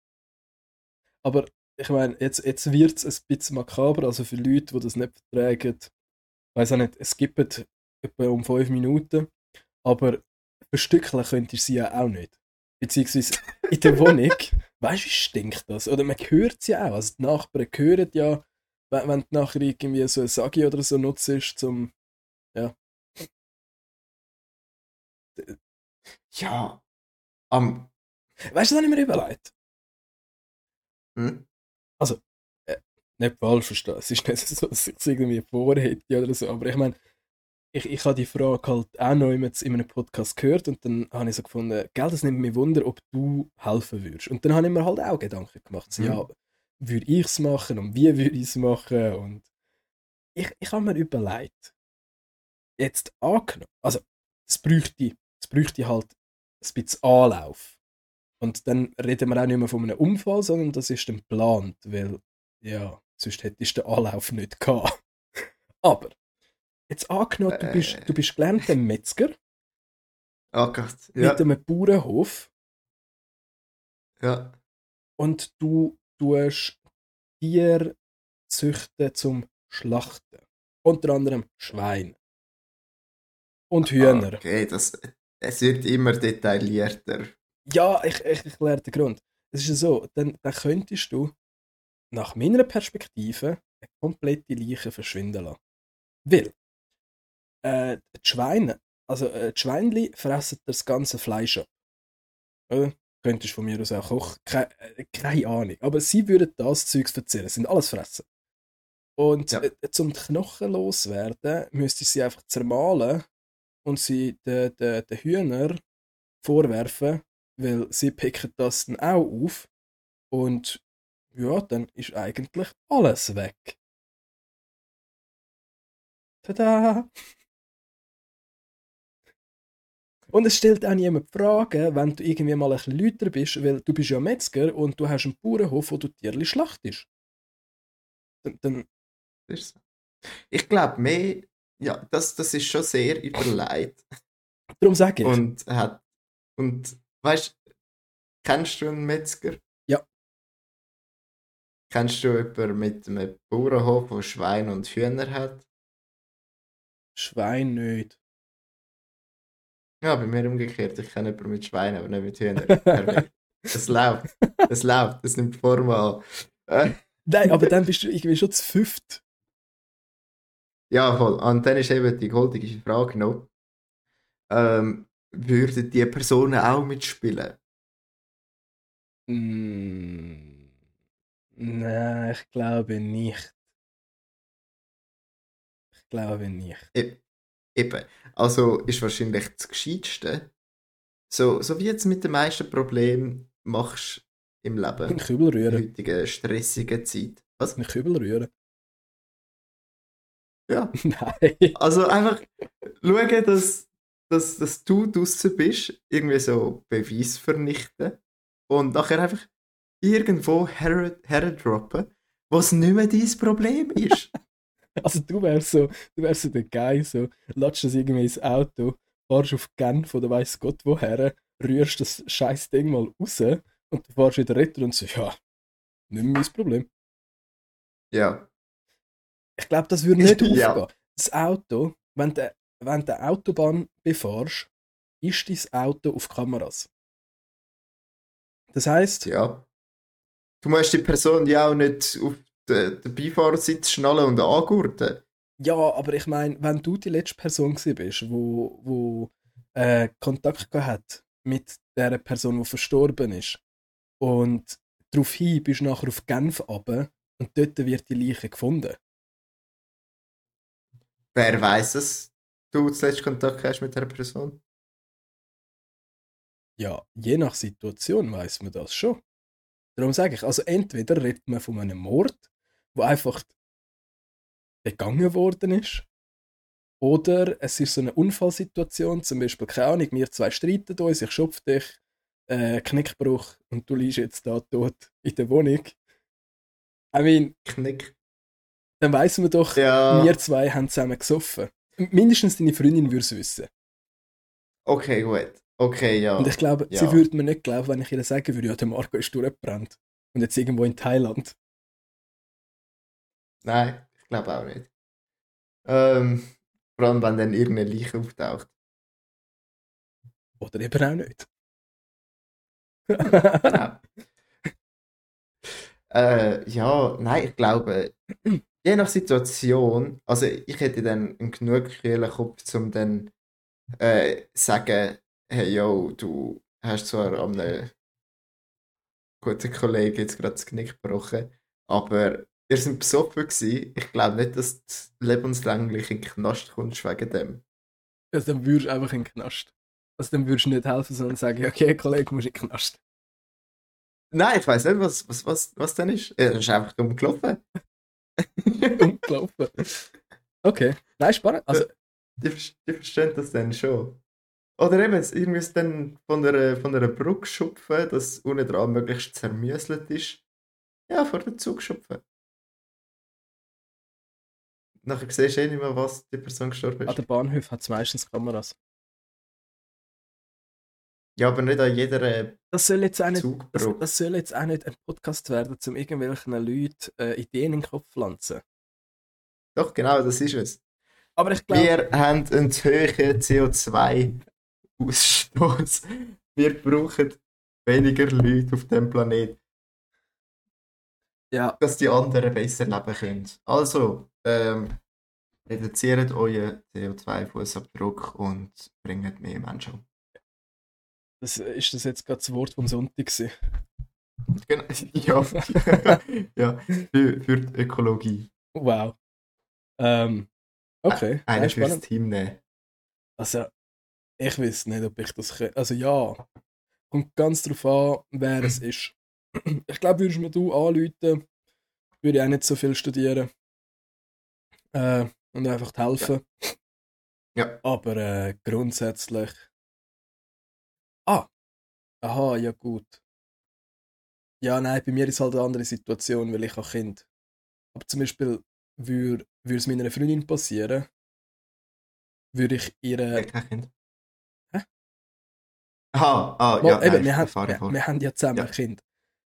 Aber ich meine, jetzt, jetzt wird es ein bisschen makaber, also für Leute, die das nicht vertragen, weiß auch nicht, es gibt etwa um 5 Minuten, aber verstückeln könnt ihr sie ja auch nicht. Beziehungsweise in der Wohnung weißt du, wie stinkt das? Oder man hört ja auch. Also die Nachbarn hören ja, wenn, wenn du nachher irgendwie so ein Sagi oder so nutzt, zum. Ja. Ja. Am. Weißt du, was ich mir überlegt? Hm? Also, nicht falsch verstehen. Es ist nicht so, dass ich es irgendwie vorhätte oder so, aber ich meine, ich, ich habe die Frage halt auch noch in einem Podcast gehört und dann habe ich so gefunden, gell, das nimmt mich Wunder, ob du helfen würdest. Und dann habe ich mir halt auch Gedanken gemacht, so, Mhm. ja, würde ich es machen und wie würde ich es machen und ich, ich habe mir überlegt, jetzt angenommen, also es bräuchte, es bräuchte halt ein bisschen Anlauf. Und dann reden wir auch nicht mehr von einem Unfall, sondern das ist dann geplant, weil, ja, sonst hättest du den Anlauf nicht gehabt. Aber, jetzt angenommen, du bist, Äh. du bist gelernter Metzger Oh Gott. Ja. mit einem Bauernhof ja. und du tust Tiere züchten zum Schlachten. Unter anderem Schwein. Und Hühner. Okay, das, es wird immer detaillierter. Ja, ich, ich erkläre den Grund. Es ist ja so, dann, dann könntest du nach meiner Perspektive eine komplette Leiche verschwinden lassen. Weil äh, die Schweine, also äh, die Schweinli fressen das ganze Fleisch ab. Oder? Könntest von mir aus auch kochen. Keine, äh, keine Ahnung. Aber sie würden das Zeugs verzehren. Es sind alles fressen. Und Ja. äh, zum Knochen loswerden, müsste ich sie einfach zermahlen und sie den, den, den Hühnern vorwerfen, weil sie picken das dann auch auf und ja, dann ist eigentlich alles weg. Tada! Und es stellt auch niemand die Frage, wenn du irgendwie mal ein bisschen lauter bist, weil du bist ja Metzger und du hast einen Bauernhof, wo du Tierli schlachtest. Dann, dann Das ist so. Ich glaube mehr, ja, das, das ist schon sehr überlegt. darum sage ich. Und hat, und weißt kennst du einen Metzger? Kennst du jemanden mit einem Bauernhof, der Schweine und Hühner hat? Schwein nicht. Ja, bei mir umgekehrt. Ich kenne jemanden mit Schweinen, aber nicht mit Hühnern. Perfekt. Es läuft. Es läuft. Es nimmt Form an. Äh, Nein, aber dann bist du irgendwie schon zu fünft. ja, voll. Und dann ist eben die goldige Frage noch. Ähm, würden die Personen auch mitspielen? Mm, nein, ich glaube nicht. Ich glaube nicht. E- Eben. Also ist wahrscheinlich das Gescheiteste. So, so wie jetzt mit den meisten Problemen machst im Einen Leben. Kübel In der rühren. heutigen stressigen Zeit. Was? Einen Kübel rühren. Ja. Nein. Also einfach schauen, dass, dass, dass du draußen bist, irgendwie so Beweis vernichten und nachher einfach irgendwo her, herdroppen, was nicht mehr dein Problem ist. Also du wärst so, du wärst so der Guy, so, latschst das irgendwie ins Auto, fahrst auf Genf oder weiss Gott woher, rührst das scheiß Ding mal raus und du fahrst wieder retour und so, ja, nicht mehr mein Problem. ja. Ich glaube, das würde nicht Ja. aufgehen. Das Auto, wenn du, wenn du Autobahn befahrst, ist dein Auto auf Kameras. Das heisst, Ja. Du musst die Person ja auch nicht auf den, den Beifahrersitz schnallen und angurten. Ja, aber ich meine, wenn du die letzte Person bist, wo, wo äh, Kontakt gehabt hat mit der Person, die verstorben ist, und daraufhin bist du nachher auf Genf runter und dort wird die Leiche gefunden. Wer weiß, dass du zuletzt Kontakt hast mit der Person? Ja, je nach Situation weiß man das schon. Darum sage ich, also entweder redet man von einem Mord, wo einfach begangen worden ist, oder es ist so eine Unfallsituation, zum Beispiel, keine Ahnung, wir zwei streiten uns, ich schupf dich, äh, Knickbruch und du liegst jetzt da tot in der Wohnung. I mean, Knick. dann weiss man doch, Ja. wir zwei haben zusammen gesoffen. Mindestens deine Freundin würde es wissen. Okay, gut. Okay, ja. Und ich glaube, ja. sie würde mir nicht glauben, wenn ich ihr sagen würde, ja, der Marco ist durchgebrannt. Und jetzt irgendwo in Thailand. Nein, ich glaube auch nicht. Ähm, vor allem, wenn dann irgendeine Leiche auftaucht. Oder eben auch nicht. Genau. Äh, ja, nein, ich glaube, je nach Situation, also ich hätte dann einen genug kühlen Kopf, um dann äh, sagen, hey yo, du hast zwar an einem guten Kollegen jetzt gerade das Knick gebrochen, aber ihr seid besoffen gewesen. Ich glaube nicht, dass du lebenslänglich in den Knast kommst wegen dem. Also dann würdest du einfach in den Knast. Also dann würdest du nicht helfen, sondern sagen, okay, Kollege, musst in den Knast. Nein, ich weiß nicht, was, was, was, was denn ist. Er ist einfach dumm gelaufen. dumm gelaufen. Okay. Nein, spannend. Also, die, die verstehen das dann schon. Oder eben, ihr müsst dann von einer, von einer Brücke schupfen, dass unten dran möglichst zermüselt ist. Ja, vor den Zug schupfen. Nachher siehst du eh nicht mehr, was die Person gestorben ist. An der Bahnhof hat es meistens Kameras. Ja, aber nicht an jeder äh, das soll jetzt auch nicht, das, das, soll jetzt auch nicht ein Podcast werden, um irgendwelchen Leuten äh, Ideen in den Kopf pflanzen. Doch, genau, das ist es. Aber ich glaube... Wir haben einen zu hohen CO2-Ausstoß. Wir brauchen weniger Leute auf dem Planeten. Ja. Dass die anderen besser leben können. Also, ähm, reduziert euren CO2-Fußabdruck und bringt mehr Menschen um. Das, ist das jetzt gerade das Wort vom Sonntag gewesen? Genau, ja. ja, für, für die Ökologie. Wow. Ähm, okay. Einer ja, fürs Team nehmen. Also, ich weiß nicht, ob ich das kann. Also ja, kommt ganz drauf an, wer es ist. Ich glaube, würdest mir du anrufen, würde ich auch nicht so viel studieren. Äh, und einfach helfen. Ja. ja. Aber äh, grundsätzlich Ah, aha, ja gut. Ja, nein, bei mir ist halt eine andere Situation, weil ich ein Kind. Aber zum Beispiel würde es meiner Freundin passieren, würde ich ihre. Ich kein Kind. Aha, ah, ja, eben, nein, wir, haben, wir, wir, haben ja zusammen ja. ein Kind.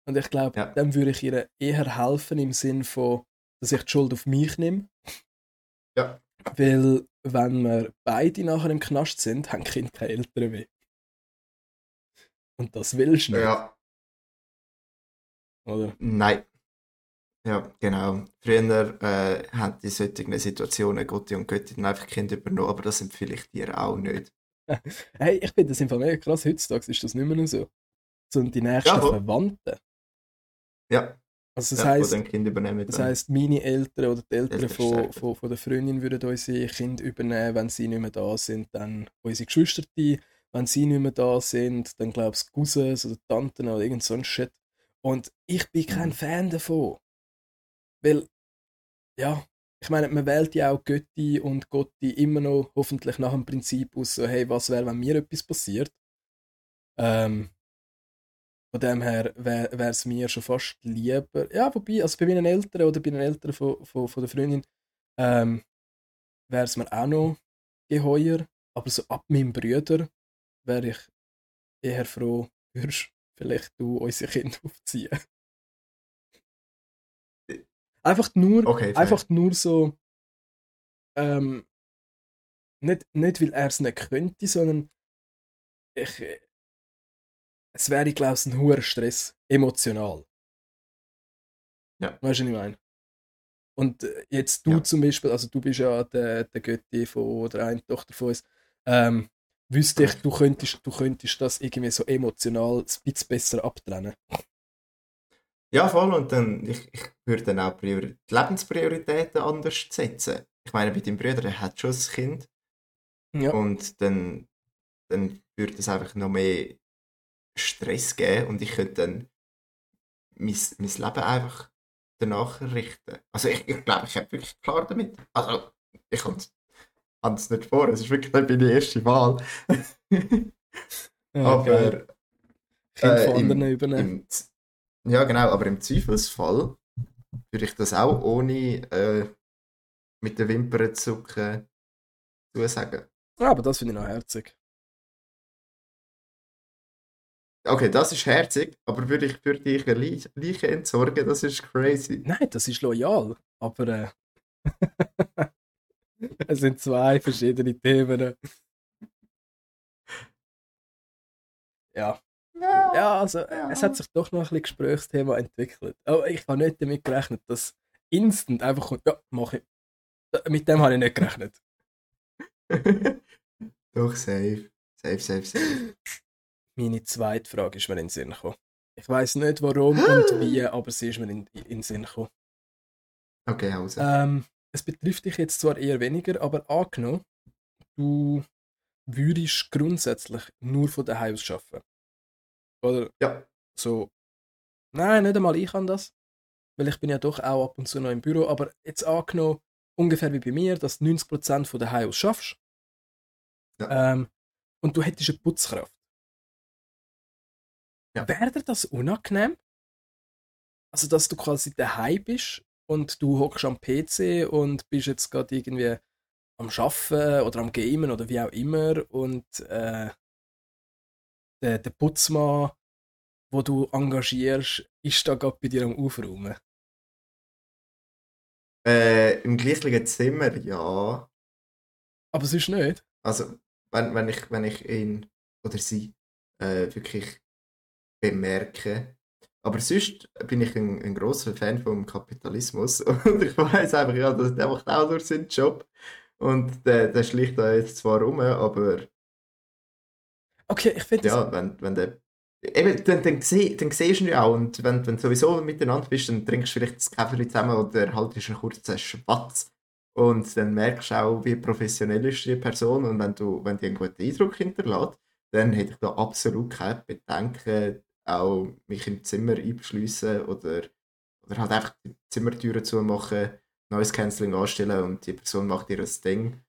Und ich glaube, ja. dann würde ich ihr eher helfen im Sinn von, dass ich die Schuld auf mich nehme. Ja. Weil, wenn wir beide nachher im Knast sind, haben Kinder keine Eltern mehr. Und das willst du nicht. Ja. Oder? Nein. Ja, genau. Früher äh, haben die solchen Situationen Gotti und Göttin einfach Kinder übernommen, aber das sind vielleicht dir auch nicht. hey, ich finde das im Fall mega krass. Heutzutage ist das nicht mehr so. Sondern die nächsten ja, Verwandten. Ja. Also das ja, heisst, übernehmen das heisst, meine Eltern oder die Eltern von, von, von der Freundin würden unsere Kinder übernehmen, wenn sie nicht mehr da sind, dann unsere Geschwister die wenn sie nicht mehr da sind, dann glaubst du Cousins oder Tanten oder irgend so ein Shit. Und ich bin kein mhm. Fan davon. Weil, ja, ich meine, man wählt ja auch Götti und Gotti immer noch hoffentlich nach dem Prinzip aus, so, hey, was wäre, wenn mir etwas passiert? Ähm, von dem her wäre es mir schon fast lieber. Ja, wobei, also bei meinen Eltern oder bei den Eltern von, von, von der Freundin ähm, wäre es mir auch noch geheuer. Aber so ab meinem Brüder wäre ich eher froh, würdest vielleicht du unsere Kinder aufziehen. Einfach nur, okay, einfach nur so, ähm, nicht, nicht weil er es nicht könnte, sondern ich, es wäre, glaube ich, ein hoher Stress, emotional. Ja. Weißt du, was ich meine? Und äh, jetzt du ja. zum Beispiel, also du bist ja der, der Götti von der einen Tochter von uns, ähm, wüsste ich, du könntest, du könntest das irgendwie so emotional ein bisschen besser abtrennen. Ja, voll. Und dann, ich, ich würde dann auch Priori die Lebensprioritäten anders setzen. Ich meine, bei deinem Bruder, der hat schon ein Kind. Ja. Und dann, dann würde es einfach noch mehr Stress geben und ich könnte dann mein, mein Leben einfach danach richten. Also ich, ich glaube, ich habe wirklich klar damit. Also ich komme habe es nicht vor. Es ist wirklich nicht meine erste Wahl. ja, aber. Kind äh, von anderen übernehmen. Im, ja, genau, aber im Zweifelsfall würde ich das auch ohne äh, mit den Wimpern zu zucken zusagen. Ja, aber das finde ich noch herzig. Okay, das ist herzig, aber würde ich für dich eine Leiche entsorgen, das ist crazy. Nein, das ist loyal, aber äh, es sind zwei verschiedene Themen. Ja. Ja, also es hat sich doch noch ein bisschen Gesprächsthema entwickelt. Aber ich habe nicht damit gerechnet, dass instant einfach kommt, ja, mache ich. Mit dem habe ich nicht gerechnet. Doch, safe. Safe, safe, safe. Meine zweite Frage ist mir in den Sinn gekommen. Ich weiß nicht warum und wie, aber sie ist mir in, in den Sinn gekommen. Okay, also. Ähm, es betrifft dich jetzt zwar eher weniger, aber angenommen, du würdest grundsätzlich nur von daheim aus arbeiten. Oder Ja. so. Nein, nicht einmal ich kann das. Weil ich bin ja doch auch ab und zu noch im Büro. Aber jetzt angenommen, ungefähr wie bei mir, dass du 90% von daheim aus schaffst. Ja. Ähm, und du hättest eine Putzkraft. Ja. Wäre dir das unangenehm? Also, dass du quasi daheim bist und du hockst am PC und bist jetzt gerade irgendwie am Schaffen oder am Gamen oder wie auch immer und äh, der, der Putzmann, wo du engagierst, ist da gerade bei dir am Aufräumen. Äh, Im gleichen Zimmer, ja. Aber sonst nicht. Also, wenn, wenn, ich, wenn ich ihn oder sie äh, wirklich bemerke. Aber sonst bin ich ein, ein großer Fan vom Kapitalismus und ich weiß einfach, ja, der, der macht auch durch seinen Job und der, der schlicht da jetzt zwar rum, aber Okay, ich finde ja, wenn, wenn der. Eben, dann, dann, seh, dann siehst du ihn auch und wenn, wenn du sowieso miteinander bist, dann trinkst du vielleicht das Kaffee zusammen oder haltest einen kurzen Schwatz und dann merkst du auch, wie professionell ist die Person und wenn, du, wenn die einen guten Eindruck hinterlässt, dann hätte ich da absolut kein Bedenken, auch mich im Zimmer einzuschliessen oder, oder halt einfach die Zimmertüren zumachen, neues Canceling anstellen und die Person macht ihr das Ding,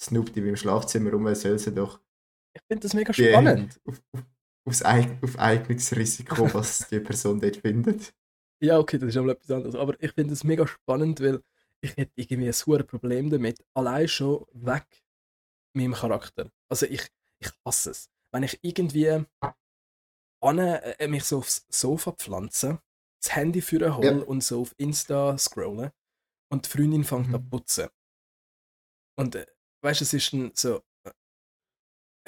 snoopt die beim Schlafzimmer rum, soll sie doch ich find das mega spannend. auf, auf, aufs Eig auf eigenes Risiko, was die Person dort findet. Ja, okay, das ist aber etwas anderes. Aber ich finde es mega spannend, weil ich hätte irgendwie ein hohes Problem damit. Allein schon weg meinem Charakter. Also ich, ich hasse es. Wenn ich irgendwie an, äh, mich so aufs Sofa pflanze, das Handy für hole Ja. und so auf Insta scrolle und die Freundin fängt Mhm. an putzen. Und äh, weißt du, es ist dann so,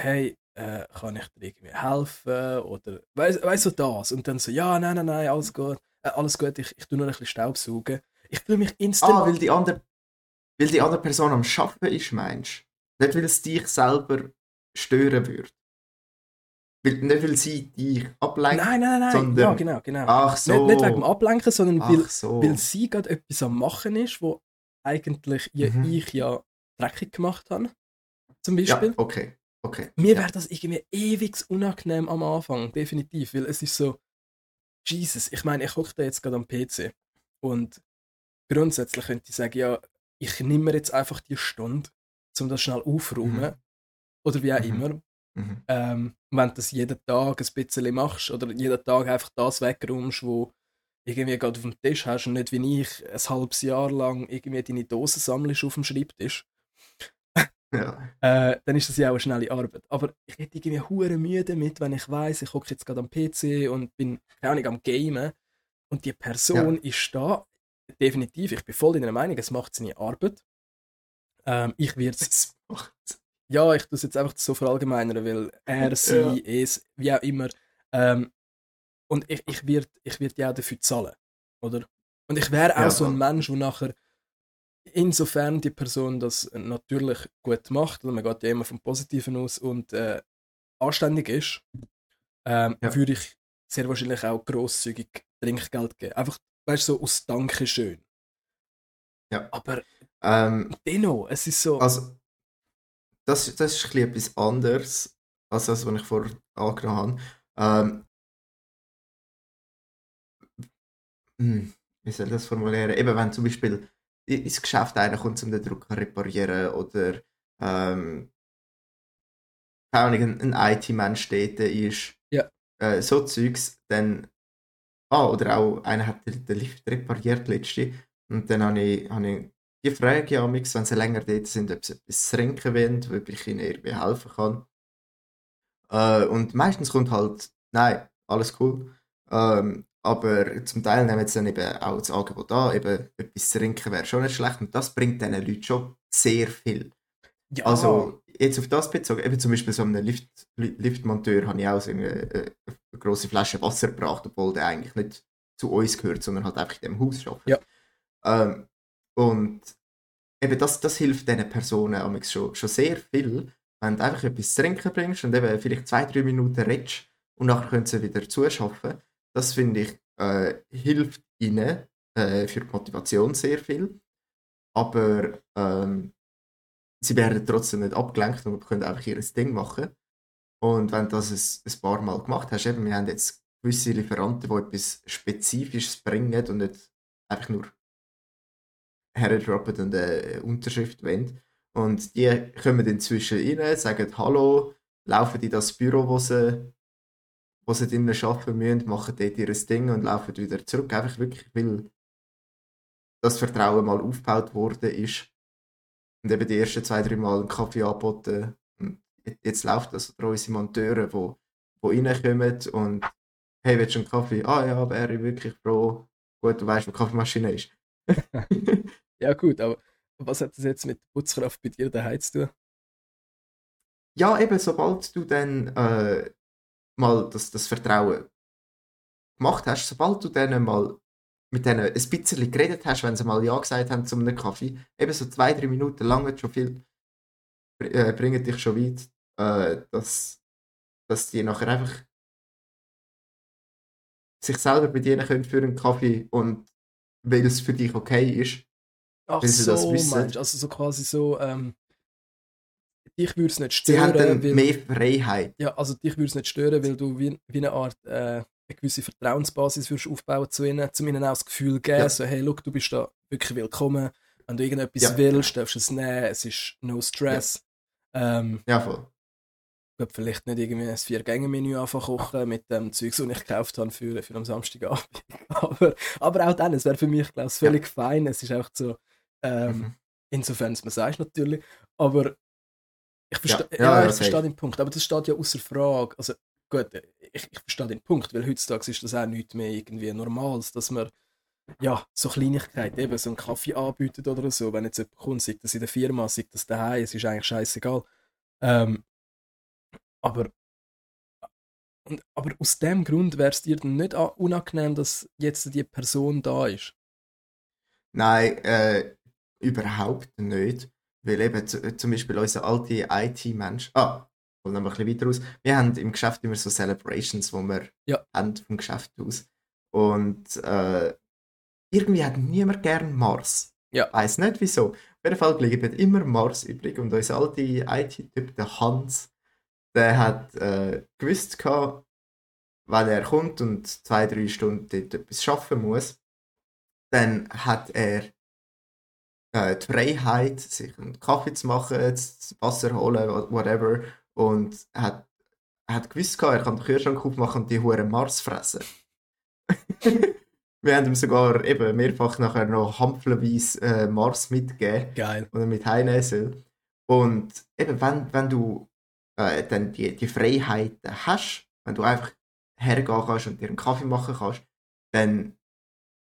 hey, äh, kann ich dir irgendwie helfen? Oder weißt du das? Und dann so, ja, nein, nein, nein, alles gut, äh, alles gut, ich, ich tu nur ein bisschen Staubsaugen. Ich fühle mich instant. Ah, weil die andere, weil die andere Person am Schaffen ist, meinst du? Nicht, weil es dich selber stören würde. Weil, nicht, weil sie dich ablenkt. nein, nein, nein, nein. sondern- ja, genau, genau. Ach so. Nicht, nicht wegen dem Ablenken, sondern weil, so. weil sie gerade etwas am Machen ist, wo eigentlich ja, Mhm. ich ja dreckig gemacht habe. Zum ja, Beispiel. okay. Okay. Mir ja. wäre das irgendwie ewig unangenehm am Anfang, definitiv, weil es ist so, Jesus, ich meine, ich hocke da jetzt gerade am PC und grundsätzlich könnte ich sagen, ja, ich nehme mir jetzt einfach die Stunde, um das schnell aufzuräumen oder wie auch Mhm. immer. Mhm. Ähm, wenn du das jeden Tag ein bisschen machst oder jeden Tag einfach das wegräumst, wo irgendwie gerade auf dem Tisch hast und nicht wie ich ein halbes Jahr lang irgendwie deine Dosen sammelst auf dem Schreibtisch, Ja. äh, dann ist das ja auch eine schnelle Arbeit. Aber ich hätte irgendwie hure Mühe damit, wenn ich weiß, ich hocke jetzt gerade am PC und bin, keine Ahnung, am Gamen und die Person ist da. Definitiv, ich bin voll in der Meinung, es macht seine Arbeit. Ähm, ich werde Das macht ja, ich tue es jetzt einfach so verallgemeinern, weil er, sie, Ja. es, wie auch immer. Ähm, und ich, ich werde ich werd ja auch dafür zahlen, oder? Und ich wäre auch Ja, so ein. Mensch, der nachher, insofern die Person das natürlich gut macht, oder man geht ja immer vom Positiven aus und äh, anständig ist, ähm, Ja. würde ich sehr wahrscheinlich auch grosszügig Trinkgeld geben. Einfach, weißt du, so aus Dankeschön. Ja. Aber Ähm, dennoch, es ist so. also, das, das ist ein bisschen etwas anderes, als das, was ich vorher angenommen habe. Ähm, hm, wie soll ich das formulieren? Eben, wenn zum Beispiel ins Geschäft einer kommt, um den Drucker zu reparieren oder ähm, keine Ahnung, ein, ein IT-Mensch dort ist, Ja. äh, so Zeugs, dann ah, oder auch einer hat den, den Lift repariert letzte und dann habe ich, habe ich die Frage an mich, wenn sie länger dort sind, ob sie etwas trinken wollen, ob ich ihnen irgendwie helfen kann. Äh, und meistens kommt halt, nein, alles cool. Ähm, aber zum Teil nehmen sie dann eben auch das Angebot an, eben etwas zu trinken wäre schon nicht schlecht und das bringt diesen Leuten schon sehr viel. ja, Also, jetzt auf das bezogen, eben zum Beispiel so einem Lift, Li- Liftmonteur habe ich auch so eine, äh, eine große Flasche Wasser gebracht, obwohl der eigentlich nicht zu uns gehört, sondern halt einfach in dem Haus arbeitet. Ja. Ähm, und eben das, das hilft diesen Personen schon, schon sehr viel, wenn du einfach etwas zu trinken bringst und eben vielleicht zwei, drei Minuten redest und nachher können sie wieder zuschaffen. Das finde ich, äh, hilft ihnen äh, für die Motivation sehr viel. Aber ähm, sie werden trotzdem nicht abgelenkt und können einfach ihr Ding machen. Und wenn du das ein, ein paar Mal gemacht hast, eben, wir haben jetzt gewisse Lieferanten, die etwas Spezifisches bringen und nicht einfach nur herdroppen und eine Unterschrift wollen. Und die kommen inzwischen rein, sagen Hallo, laufen in das Büro, wo sie, wo sie drinnen arbeiten müssen, machen dort ihr Ding und laufen wieder zurück. Einfach wirklich, weil das Vertrauen mal aufgebaut worden ist. Und eben die ersten zwei, drei Mal einen Kaffee angeboten. Und jetzt läuft das oder unsere Monteure, die, die reinkommen und hey, willst du einen Kaffee? Ah ja, wäre ich wirklich froh. Gut, du weißt, wo die Kaffeemaschine ist. ja, gut, aber was hat das jetzt mit Putzkraft bei dir daheim zu tun? Ja, eben, sobald du dann äh, mal das, das Vertrauen gemacht hast, sobald du dann mal mit denen ein bisschen geredet hast, wenn sie mal Ja gesagt haben zu einem Kaffee, eben so zwei, drei Minuten lang schon viel, äh, bringen dich schon weit, äh, dass, dass die nachher einfach sich selber bedienen können für einen Kaffee und weil es für dich okay ist, Ach wenn sie so, das wissen. meinst du, also so quasi so, ähm, dich würde es nicht Sie haben stören, dann weil, mehr Freiheit. ja, also dich würde es nicht stören, weil du wie, wie eine Art, äh, eine gewisse Vertrauensbasis würdest aufbauen zu ihnen, zu ihnen auch das Gefühl geben, Ja. so, hey, look, du bist da wirklich willkommen, wenn du irgendetwas Ja. willst, darfst du es nehmen, es ist no stress. Ähm, Ja, voll. ich vielleicht nicht irgendwie ein Vier-Gänge-Menü anfangen kochen mit dem Zeug, das ich gekauft habe für, für am Samstagabend. aber, aber auch dann, es wäre für mich, glaube ich, völlig fein. Es ist einfach so, ähm, Mhm. insofern es mir sagst natürlich, aber ich verstehe Ja, ja, ja, ich verstehe den Punkt, aber das steht ja außer Frage. Also gut, ich, ich verstehe den Punkt, weil heutzutage ist das auch nicht mehr irgendwie Normales, dass man ja, so Kleinigkeiten, eben so einen Kaffee anbietet oder so, wenn jetzt jemand kommt, sagt das in der Firma, sagt das daheim, es ist eigentlich scheißegal. Ähm, aber, und, aber aus dem Grund wäre es dir dann nicht unangenehm, dass jetzt die Person da ist. Nein, äh, überhaupt nicht. Weil eben zu, zum Beispiel unser alte IT-Mensch. Ah, holen wir ein bisschen weiter aus. Wir haben im Geschäft immer so Celebrations, wo wir Ja. haben vom Geschäft aus. Und äh, irgendwie hat niemand gern Mars. Ja. Weiß nicht wieso. Auf jeden Fall bleibt immer Mars übrig. Und unser alte IT-Typ, der Hans, der hat äh, gewusst, gehabt, wenn er kommt und zwei, drei Stunden dort etwas schaffen muss, dann hat er äh, die Freiheit, sich einen Kaffee zu machen, das Wasser holen, wha- whatever. Und hat, hat gewusst, er kann den Kühlschrank aufmachen und die Huren Mars fressen. Wir haben ihm sogar eben mehrfach nachher noch hampflenweise äh, Mars mitgegeben Geil. oder mit heimnehmen soll. Und eben, wenn, wenn du äh, dann die, die Freiheiten hast, wenn du einfach hergehen kannst und dir einen Kaffee machen kannst, dann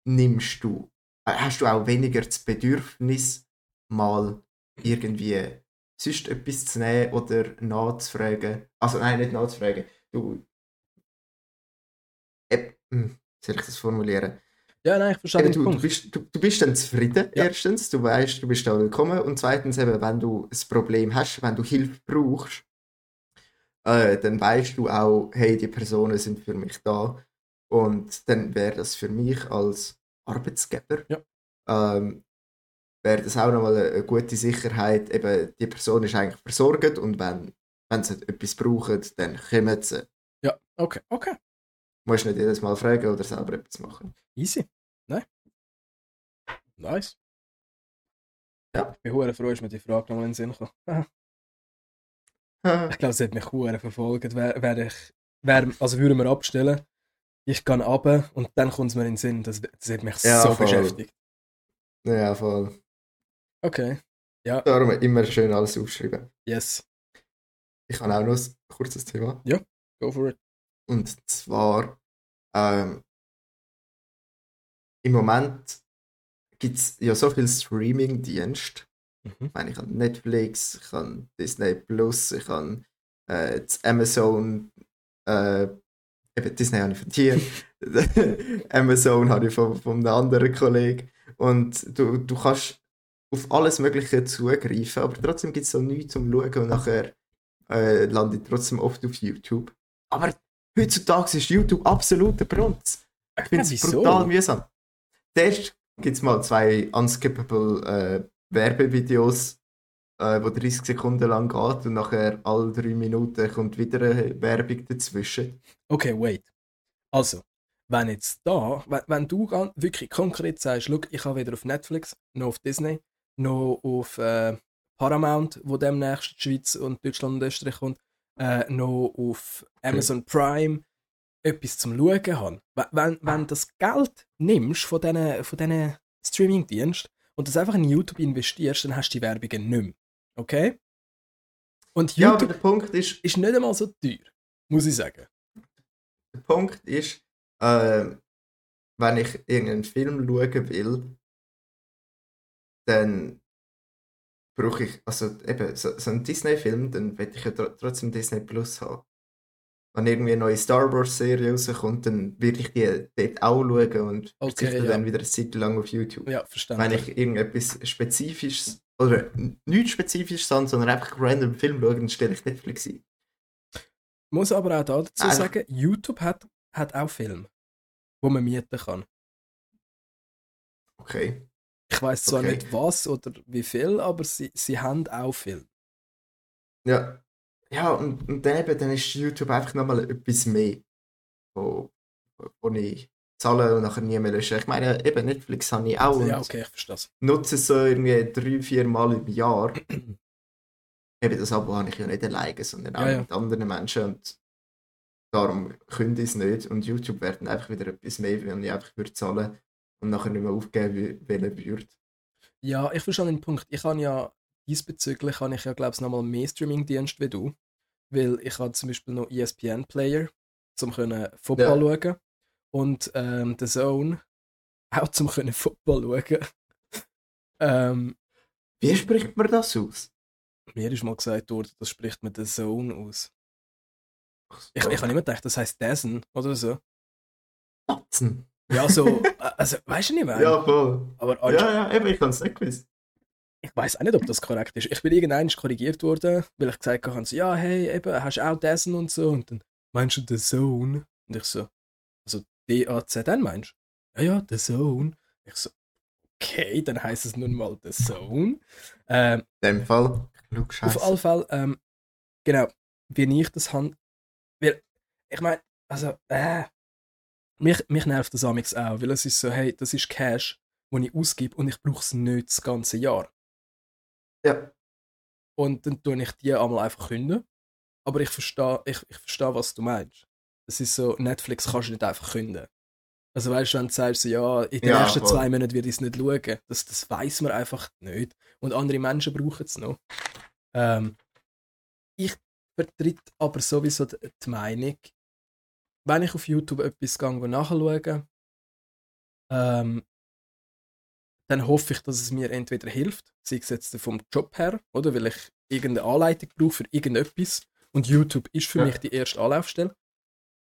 nimmst du, hast du auch weniger das Bedürfnis, mal irgendwie sonst etwas zu nehmen oder nachzufragen. Also nein, nicht nachzufragen. Du. Äh, soll ich das formulieren? Ja, nein, ich verstehe Eben, du, du, Punkt. bist, du, du bist dann zufrieden, Ja. erstens. Du weißt, du bist da willkommen. Und zweitens, eben, wenn du ein Problem hast, wenn du Hilfe brauchst, äh, dann weißt du auch, hey, die Personen sind für mich da. Und dann wäre das für mich als Arbeitsgeber, Ja. ähm, wäre das auch nochmal eine, eine gute Sicherheit. Eben, die Person ist eigentlich versorgt und wenn, wenn sie etwas brauchen, dann kommen sie. Ja, okay, okay. Du musst nicht jedes Mal fragen oder selber etwas machen. Easy. Nein. Nice. Ja. Ich bin hure froh, ist mir die Frage nochmal in den Sinn gekommen. Ich glaube, es hat mich hure verfolgt. Wär, wär ich, wär, also würden wir abstellen, ich gehe runter und dann kommt es mir in den Sinn. Das, das hat mich Ja, so voll. beschäftigt. ja, voll. Okay. Ja, Darum immer schön alles aufschreiben. yes. Ich habe auch noch ein kurzes Thema. Go for it. Und zwar, ähm, im Moment gibt es ja so viele Streaming-Dienste. Mhm. Ich meine, ich habe Netflix, ich habe Disney Plus, ich habe äh, das Amazon äh, eben Disney habe ich von dir, Amazon habe ich von, von einem anderen Kollegen. Und du, du kannst auf alles Mögliche zugreifen, aber trotzdem gibt es so nichts zum Schauen und nachher äh, lande ich trotzdem oft auf YouTube. Aber heutzutage ist YouTube absolut der Brunz. Ich finde es wieso? brutal mühsam. Zuerst gibt es mal zwei unskippable äh, Werbevideos, äh, wo 30 Sekunden lang geht und nachher alle drei Minuten kommt wieder eine Werbung dazwischen. Okay, wait. Also, wenn jetzt da, wenn, wenn du wirklich konkret sagst, schau, ich habe weder auf Netflix, noch auf Disney, noch auf äh, Paramount, wo demnächst die Schweiz und Deutschland und Österreich kommt, äh, noch auf Amazon Prime etwas zum Schauen habe. Wenn, wenn, das Geld nimmst von diesen von Streaming-Diensten und das einfach in YouTube investierst, dann hast du die Werbungen nicht mehr. Okay? Und Ja, aber YouTube der Punkt ist, ist nicht einmal so teuer, muss ich sagen. der Punkt ist äh, wenn ich irgendeinen Film schauen will, dann brauche ich, also eben, so, so einen Disney-Film, dann will ich ja tr trotzdem Disney Plus haben. Wenn irgendwie eine neue Star Wars-Serie rauskommt, dann würde ich die dort auch schauen und Okay, verzichte ja. dann wieder eine Zeit lang auf YouTube. Ja, Wenn verständlich. ich irgendetwas Spezifisches, oder nichts Spezifisches habe, sondern einfach random Film schaue, dann stelle ich Netflix ein. muss aber auch da dazu Einfach- sagen, YouTube hat, hat auch Filme, wo man mieten kann. Okay. Ich weiß zwar Okay. nicht was oder wie viel, aber sie, sie haben auch Filme. Ja. Ja, und, und dann, eben, dann ist YouTube einfach nochmal etwas mehr, wo, wo ich zahle und nachher nie mehr lösche. Ich meine, eben Netflix habe ich auch ja, okay, ich verstehe das. nutze es so irgendwie drei, vier Mal im Jahr. eben das Abo habe ich ja nicht alleine, sondern auch Ja, ja. mit anderen Menschen und darum künde ich es nicht und YouTube werden einfach wieder etwas mehr, wenn ich einfach würde zahlen und nachher nicht mehr aufgeben wollen würde. Ja, ich verstehe den Punkt. Ich habe ja diesbezüglich habe ich ja, glaube ich, nochmal mehr Streaming-Dienst wie du. Weil ich habe zum Beispiel noch ESPN-Player, zum können Football schauen. Und ähm, The Zone, auch zum können Football schauen. ähm, Wie spricht man das aus? mir ist mal gesagt worden, das spricht man The Zone aus. Ich, ich habe immer gedacht, das heißt Dessen oder so. Tatzen. Ja, so, also, weißt du nicht, wer? Ja, voll. Aber Ja, anscheinend- ja, eben, ich habe es nicht gewusst. ich weiß auch nicht, ob das korrekt ist. Ich bin irgendwann korrigiert worden, weil ich gesagt habe, so, ja, hey, eben, hast du auch Dessen und so. Und dann meinst du The Zone? Und ich so, also D-A-Z-N meinst du? Ja, ja, The Zone. Ich so, okay, dann heißt es nun mal The Zone. Ähm, In dem Fall, klug auf alle Fälle, ähm, genau, wie ich das habe. Weil, ich meine, also, äh, mich, mich nervt das amix auch, weil es ist so, hey, das ist Cash, den ich ausgebe und ich brauche es nicht das ganze Jahr. Ja, Und dann tue ich die einmal einfach künden. Aber ich verstehe, ich, ich verstehe, was du meinst. Es ist so, Netflix kannst du nicht einfach künden. Also weißt du, wenn du sagst, so, ja, in den Ja, nächsten voll. zwei Monaten werde ich es nicht schauen, das, das weiß man einfach nicht. Und andere Menschen brauchen es noch. Ähm, ich vertritt aber sowieso die, die Meinung, wenn ich auf YouTube etwas gehe, nachschaue, ähm, dann hoffe ich, dass es mir entweder hilft, sei es jetzt vom Job her, oder weil ich irgendeine Anleitung brauche für irgendetwas und YouTube ist für Ja. mich die erste Anlaufstelle.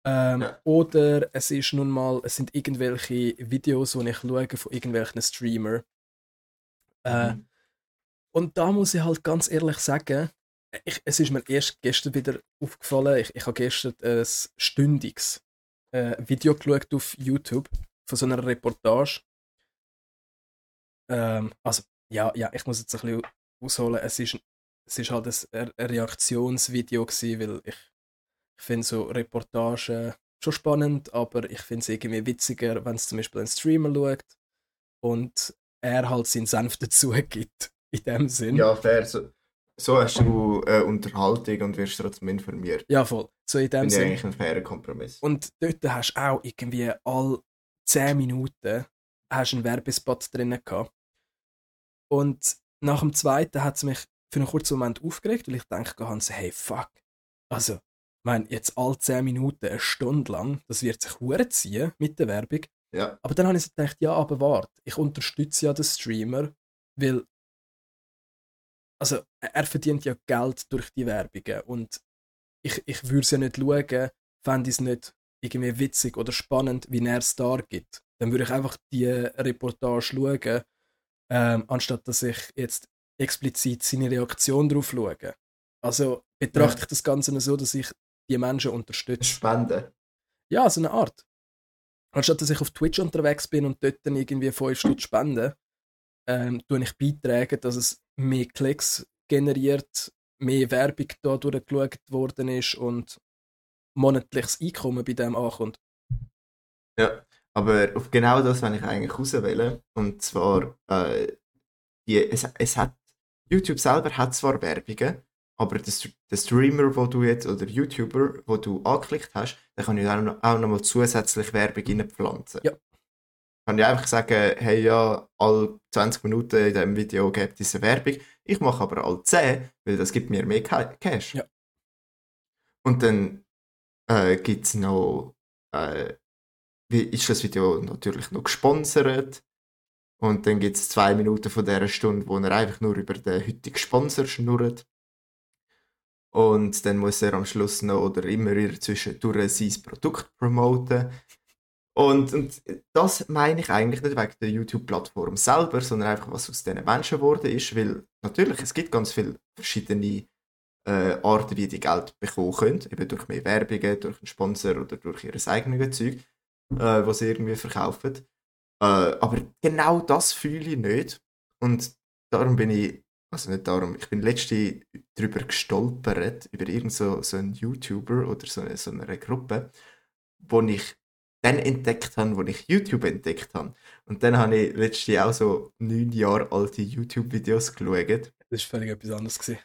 Ähm, Ja. Oder es ist nun mal, es sind irgendwelche Videos, die ich schaue von irgendwelchen Streamer. Äh, Mhm. und da muss ich halt ganz ehrlich sagen, ich, es ist mir erst gestern wieder aufgefallen, ich, ich habe gestern ein stündiges äh, Video geschaut auf YouTube von so einer Reportage. Ähm, also, ja, ja, ich muss jetzt ein bisschen ausholen. Es ist, es ist halt ein, ein Reaktionsvideo gewesen, weil ich, ich finde so Reportagen schon spannend, aber ich finde es irgendwie witziger, wenn es zum Beispiel ein Streamer schaut und er halt seinen Senf dazu gibt. In dem Sinn. ja, fair. So, so hast du äh, Unterhaltung und wirst trotzdem informiert. Ja, voll. So in dem ich Sinn. eigentlich ein fairer Kompromiss. Und dort hast du auch irgendwie alle 10 Minuten hast einen Werbespot drin gehabt. Und nach dem zweiten hat es mich für einen kurzen Moment aufgeregt, weil ich dachte, Hans, hey, fuck. Also, ich meine, jetzt alle 10 Minuten, eine Stunde lang, das wird sich ziehen mit der Werbung. Ja, Aber dann habe ich so gedacht, ja, aber warte, ich unterstütze ja den Streamer, weil also er verdient ja Geld durch die Werbungen und ich, ich würde es ja nicht schauen, fände ich es nicht irgendwie witzig oder spannend, wie er es dargibt, dann würde ich einfach die Reportage schauen, ähm, anstatt dass ich jetzt explizit seine Reaktion darauf schaue. Also betrachte Ja. ich das Ganze so, dass ich die Menschen unterstütze. Spenden. Ja, so eine Art. Anstatt dass ich auf Twitch unterwegs bin und dort dann irgendwie 5 Stunden spende, ähm, tue ich beitragen, dass es mehr Klicks generiert, mehr Werbung da durchgeschaut worden ist und monatliches Einkommen bei dem ankommt. Ja, aber auf genau das will ich eigentlich auswählen. Und zwar, äh, die, es, es hat, YouTube selber hat zwar Werbungen, aber der, St- der Streamer, wo du jetzt, oder YouTuber, wo du angeklickt hast, der kann ja auch noch, auch zusätzlich Werbung reinpflanzen. Ja. Kann ich einfach sagen, hey ja, alle 20 Minuten in diesem Video gibt es eine Werbung. Ich mache aber alle 10, weil das gibt mir mehr Ca- Cash. Ja. Und dann äh, gibt es noch, äh, wie ist das Video natürlich noch gesponsert. Und dann gibt es zwei Minuten von dieser Stunde, wo er einfach nur über den heutigen Sponsor schnurrt. Und dann muss er am Schluss noch oder immer wieder zwischendurch sein Produkt promoten. Und, und das meine ich eigentlich nicht wegen der YouTube-Plattform selber, sondern einfach, was aus diesen Menschen geworden ist. Weil natürlich, es gibt ganz viele verschiedene äh, Arten, wie die Geld bekommen können. Eben durch mehr Werbungen, durch einen Sponsor oder durch ihr eigenes Zeug, äh, was sie irgendwie verkaufen. Äh, aber genau das fühle ich nicht. Und darum bin ich, also nicht darum, ich bin letzte drüber gestolpert, über irgend so, so einen YouTuber oder so eine, so eine Gruppe, wo ich dann entdeckt habe, wo ich YouTube entdeckt habe. Und dann habe ich letztens auch so neun Jahre alte YouTube-Videos geschaut. Das war völlig etwas anderes. Gewesen.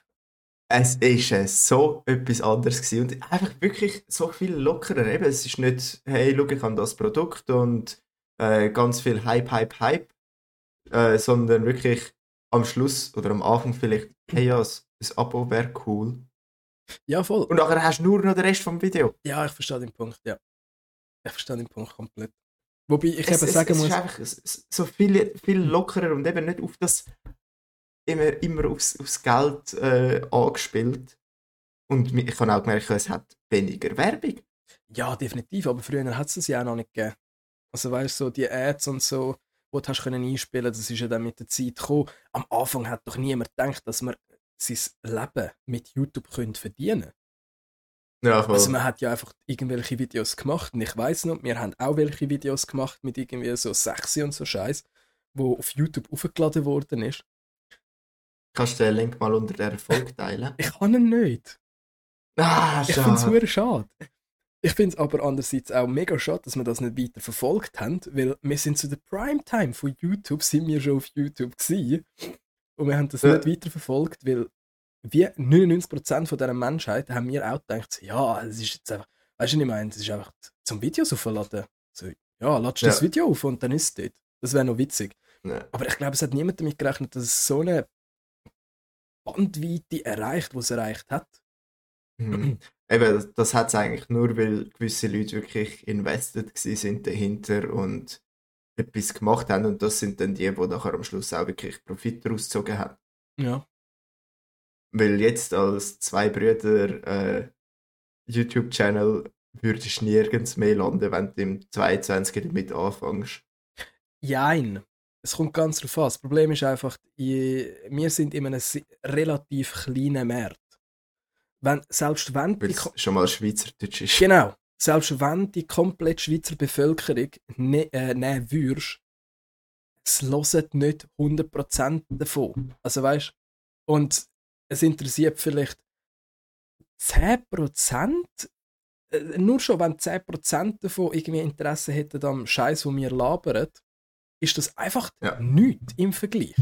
Es ist äh, so etwas anderes gewesen. und einfach wirklich so viel lockerer. Eben, es ist nicht, hey, schau, ich habe das Produkt und äh, ganz viel Hype, Hype, Hype, äh, sondern wirklich am Schluss oder am Anfang vielleicht, hey, ja, das, das Abo wäre cool. Ja, voll. Und nachher hast du nur noch den Rest vom Video. Ja, ich verstehe den Punkt, ja. Ich verstehe den Punkt komplett. Wobei ich es, eben es, sagen es muss, ist einfach s- so viel, viel lockerer und eben nicht auf das immer, immer aufs, aufs Geld äh, angespielt. Und ich habe auch gemerkt, es hat weniger Werbung. ja, definitiv, aber früher hat es das ja auch noch nicht gegeben. Also weißt du, so die Ads und so, die du hast können einspielen, das ist ja dann mit der Zeit gekommen. Am Anfang hat doch niemand gedacht, dass man sein Leben mit YouTube könnte verdienen Ja, voll. Also man hat ja einfach irgendwelche Videos gemacht und ich weiß noch, wir haben auch welche Videos gemacht mit irgendwie so sexy und so Scheiß, wo auf YouTube aufgeladen worden ist. Kannst du den Link mal unter der Folge teilen? Ich kann ihn nicht. Ah, Ich finde es schade. Ich finde es aber andererseits auch mega schade, dass wir das nicht weiter verfolgt haben, weil wir sind zu der Primetime von YouTube, sind wir schon auf YouTube gewesen und wir haben das Ja. nicht weiter verfolgt, weil wie 99% von dieser Menschheit haben wir auch gedacht, ja, es ist jetzt einfach, weißt du, was ich meine, es ist einfach zum Videos aufladen. So, ja, ladst du das Ja. Video auf und dann ist es dort. Das wäre noch witzig. Ja. Aber ich glaube, es hat niemand damit gerechnet, dass es so eine Bandweite erreicht, was es erreicht hat. Mhm. Eben, das, das hat es eigentlich nur, weil gewisse Leute wirklich invested sind dahinter und etwas gemacht haben. Und das sind dann die, die nachher am Schluss auch wirklich Profit daraus gezogen haben. Ja. Weil jetzt als zwei Brüder äh, YouTube-Channel würdest du nirgends mehr landen, wenn du im 22 damit anfängst. Jein. Es kommt ganz drauf an. Das Problem ist einfach, wir sind in einem relativ kleinen Markt. Wenn, selbst wenn Weil es schon mal Schweizerdeutsch ist. genau, selbst wenn die komplett Schweizer Bevölkerung ne, äh, nehmen würdest, es hören nicht 100% davon. Also weißt und es interessiert vielleicht 10%, äh, nur schon, wenn 10% davon irgendwie Interesse hätten am Scheiß, wo wir labern, ist das einfach Ja. nichts im Vergleich.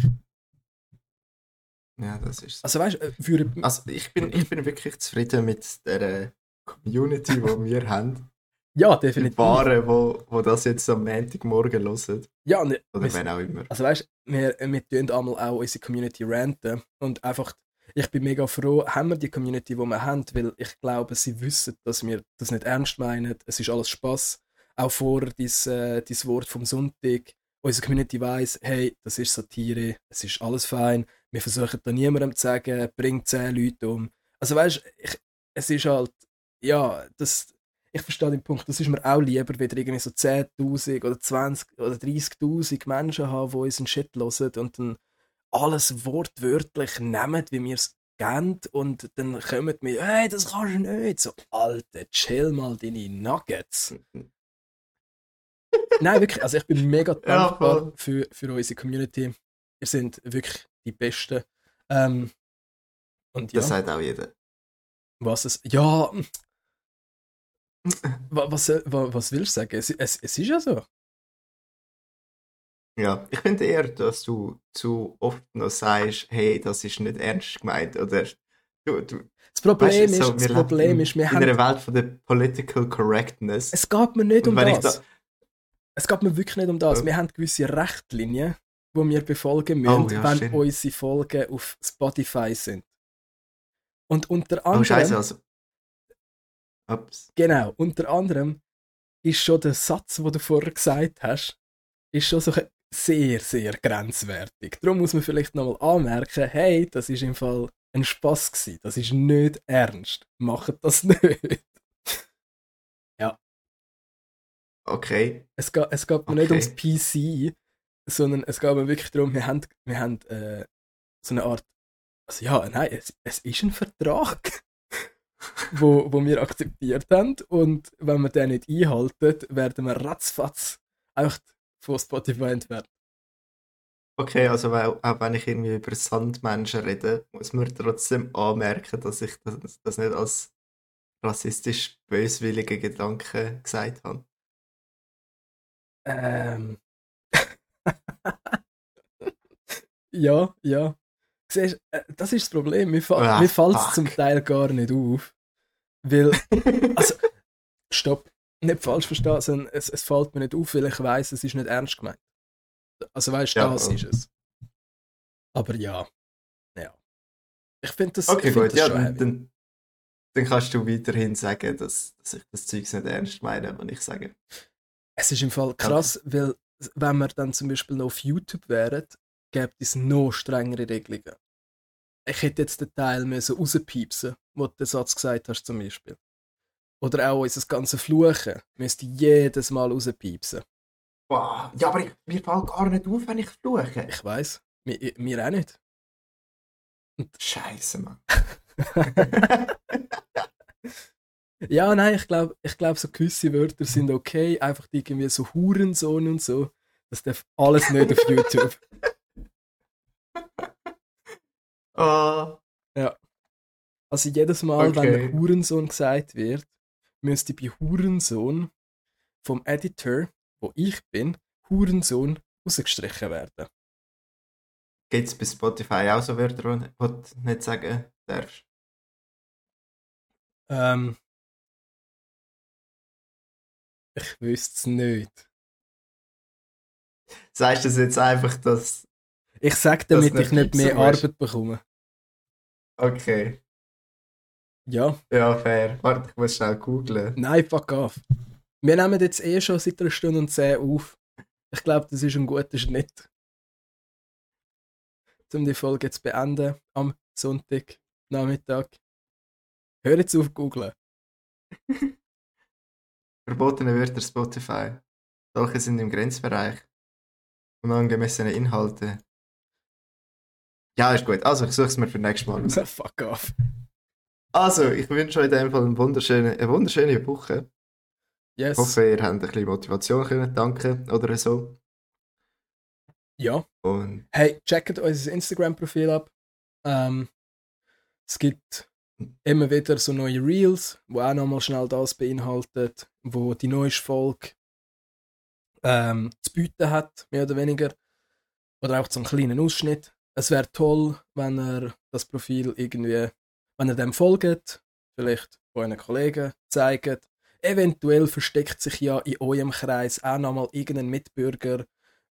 Ja, das ist so. Also weißt du, für Also ich bin, ich bin wirklich zufrieden mit der Community, die wir haben. ja, Die definitiv. Paare, wo, wo das jetzt am Montagmorgen hören. Ja, und Oder wenn auch immer. Also weißt wir, wir tun einmal auch unsere Community ranten und einfach, ich bin mega froh, haben wir die Community, die wir haben, weil ich glaube, sie wissen, dass wir das nicht ernst meinen. Es ist alles Spaß. Auch vorher dieses, äh, dieses Wort vom Sonntag. Unsere Community weiß, hey, das ist Satire, es ist alles fein. Wir versuchen da niemandem zu sagen, bringt zehn Leute um. Also weißt ich, es ist halt, ja, das, ich verstehe den Punkt, das ist mir auch lieber, wieder irgendwie so 10.000 oder 20 oder 30.000 Menschen haben, die unseren Shit hören und dann alles wortwörtlich nehmen, wie wir es geben und dann kommen wir, hey, das kannst du nicht. So, Alter, chill mal deine Nuggets. Nein, wirklich, also ich bin mega dankbar ja, für, für unsere Community. Ihr sind wirklich die Besten. Ähm, und ja. Das sagt auch jeder. Was es, ja, was, was, was willst du sagen? Es, es, es ist ja so. Ja, ich finde eher, dass du zu oft noch sagst, hey, das ist nicht ernst gemeint. Oder du, du, das Problem, weißt, so, ist, das Problem ist, wir in haben... In einer Welt von der Political Correctness. Es geht mir nicht um das. Da... Es geht mir wirklich nicht um das. Ja. Wir haben gewisse Rechtlinien, die wir befolgen müssen, oh, ja, wenn stimmt. unsere Folgen auf Spotify sind. Und unter anderem... Oh, scheiße, also... Ups. Genau, unter anderem ist schon der Satz, den du vorher gesagt hast, ist schon so sehr, sehr grenzwertig. Darum muss man vielleicht nochmal anmerken, hey, das ist im Fall ein Spaß gewesen. Das ist nicht ernst. Macht das nicht. ja. Okay. Es geht, es geht mir okay. nicht ums PC, sondern es geht mir wirklich darum, wir haben, wir haben äh, so eine Art, also ja, nein, es, es ist ein Vertrag, wo, wo wir akzeptiert haben und wenn wir den nicht einhalten, werden wir ratzfatz einfach von Spotify entfernt. Okay, also auch, auch wenn ich irgendwie über Sandmenschen rede, muss man trotzdem anmerken, dass ich das, das nicht als rassistisch böswillige Gedanken gesagt habe. Ähm. Ja, ja. Siehst, äh, das ist das Problem. Mir, fa ah, mir fällt es zum Teil gar nicht auf. Weil, also, stopp nicht falsch verstehen, sondern es, es fällt mir nicht auf, weil ich weiß, es ist nicht ernst gemeint. Also weißt du, ja, das ist es. Aber ja. Ja. Ich finde das, okay, find gut, das ja, dann, dann, dann, kannst du weiterhin sagen, dass, dass ich das Zeug nicht ernst meine, wenn ich sage. Es ist im Fall krass, okay. weil wenn wir dann zum Beispiel noch auf YouTube wären, gäbe es noch strengere Regelungen. Ich hätte jetzt den Teil müssen rauspiepsen, wo du den Satz gesagt hast zum Beispiel. Oder auch unser ganzes Fluchen müsste jedes Mal rauspiepsen. Wow. Ja, aber ich, mir fällt gar nicht auf, wenn ich fluche. Ich weiß. Mir, mir auch nicht. Scheiße, Mann. ja, nein, ich glaube, ich glaub, so gewisse Wörter sind okay. Einfach irgendwie so Hurensohn und so. Das darf alles nicht auf YouTube. Oh. Ja. Also jedes Mal, okay. wenn Hurensohn gesagt wird, müsste bei Hurensohn vom Editor, wo ich bin, Hurensohn rausgestrichen werden. Gibt es bei Spotify auch so Wörter, die du nicht sagen darfst? Ähm, ich wüsste es nicht. Sagst du das jetzt einfach, dass. Ich sage damit ich nicht mehr Arbeit bekomme. Okay. Ja. Ja, fair. Warte, ich muss schnell googlen. Nein, fuck off. Wir nehmen jetzt eh schon seit einer Stunde und zehn auf. Ich glaube, das ist ein guter Schnitt. Um die Folge zu beenden am Sonntag Nachmittag. Hör jetzt auf googlen. Verbotene Wörter Spotify. Solche sind im Grenzbereich. Unangemessene Inhalte. Ja, ist gut. Also, ich suche es mir für nächstes Mal. Fuck off. Also, ich wünsche euch in dem Fall eine wunderschöne, eine wunderschöne Woche. Yes. Ich hoffe, ihr habt ein bisschen Motivation können danken oder so. Ja. Und hey, checkt unser Instagram-Profil ab. Ähm, es gibt immer wieder so neue Reels, wo auch nochmal schnell das beinhaltet, wo die neueste Folge ähm, zu bieten hat, mehr oder weniger. Oder auch zum kleinen Ausschnitt. Es wäre toll, wenn ihr das Profil irgendwie wenn ihr dem folgt, vielleicht euren Kollegen zeigt, eventuell versteckt sich ja in eurem Kreis auch nochmal irgendein Mitbürger,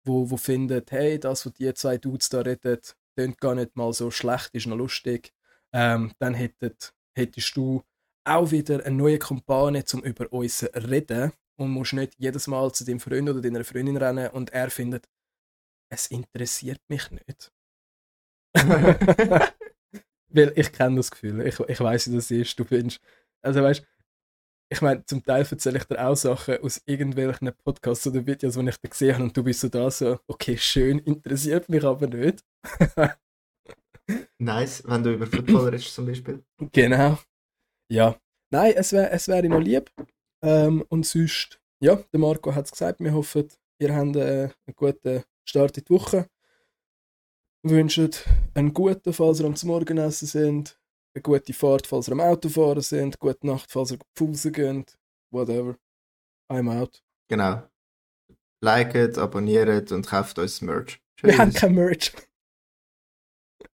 wo, wo findet, hey, das, was die zwei Dudes da reden, klingt gar nicht mal so schlecht, ist noch lustig. Ähm, dann hättet, hättest du auch wieder eine neue Kampagne, um über uns zu reden und musst nicht jedes Mal zu deinem Freund oder deiner Freundin rennen und er findet, es interessiert mich nicht. Weil ich kenne das Gefühl. Ich, ich weiß, wie das ist. Du findest. Also weißt ich meine, zum Teil erzähle ich dir auch Sachen aus irgendwelchen Podcasts oder Videos, die ich da gesehen habe und du bist so da so, okay, schön, interessiert mich aber nicht. nice, wenn du über Football redest zum Beispiel. Genau. Ja. Nein, es wäre es wär noch lieb. Ähm, und sonst, ja, der Marco hat es gesagt, wir hoffen, ihr habt äh, einen guten Start in die Woche. Wir wünschen einen guten, falls ihr am Morgenessen sind, eine gute Fahrt, falls ihr am Autofahren sind, gute Nacht, falls ihr Pause geht, whatever. I'm out. Genau. Liket, abonniert und kauft uns Merch. Tschüss. Wir haben kein Merch.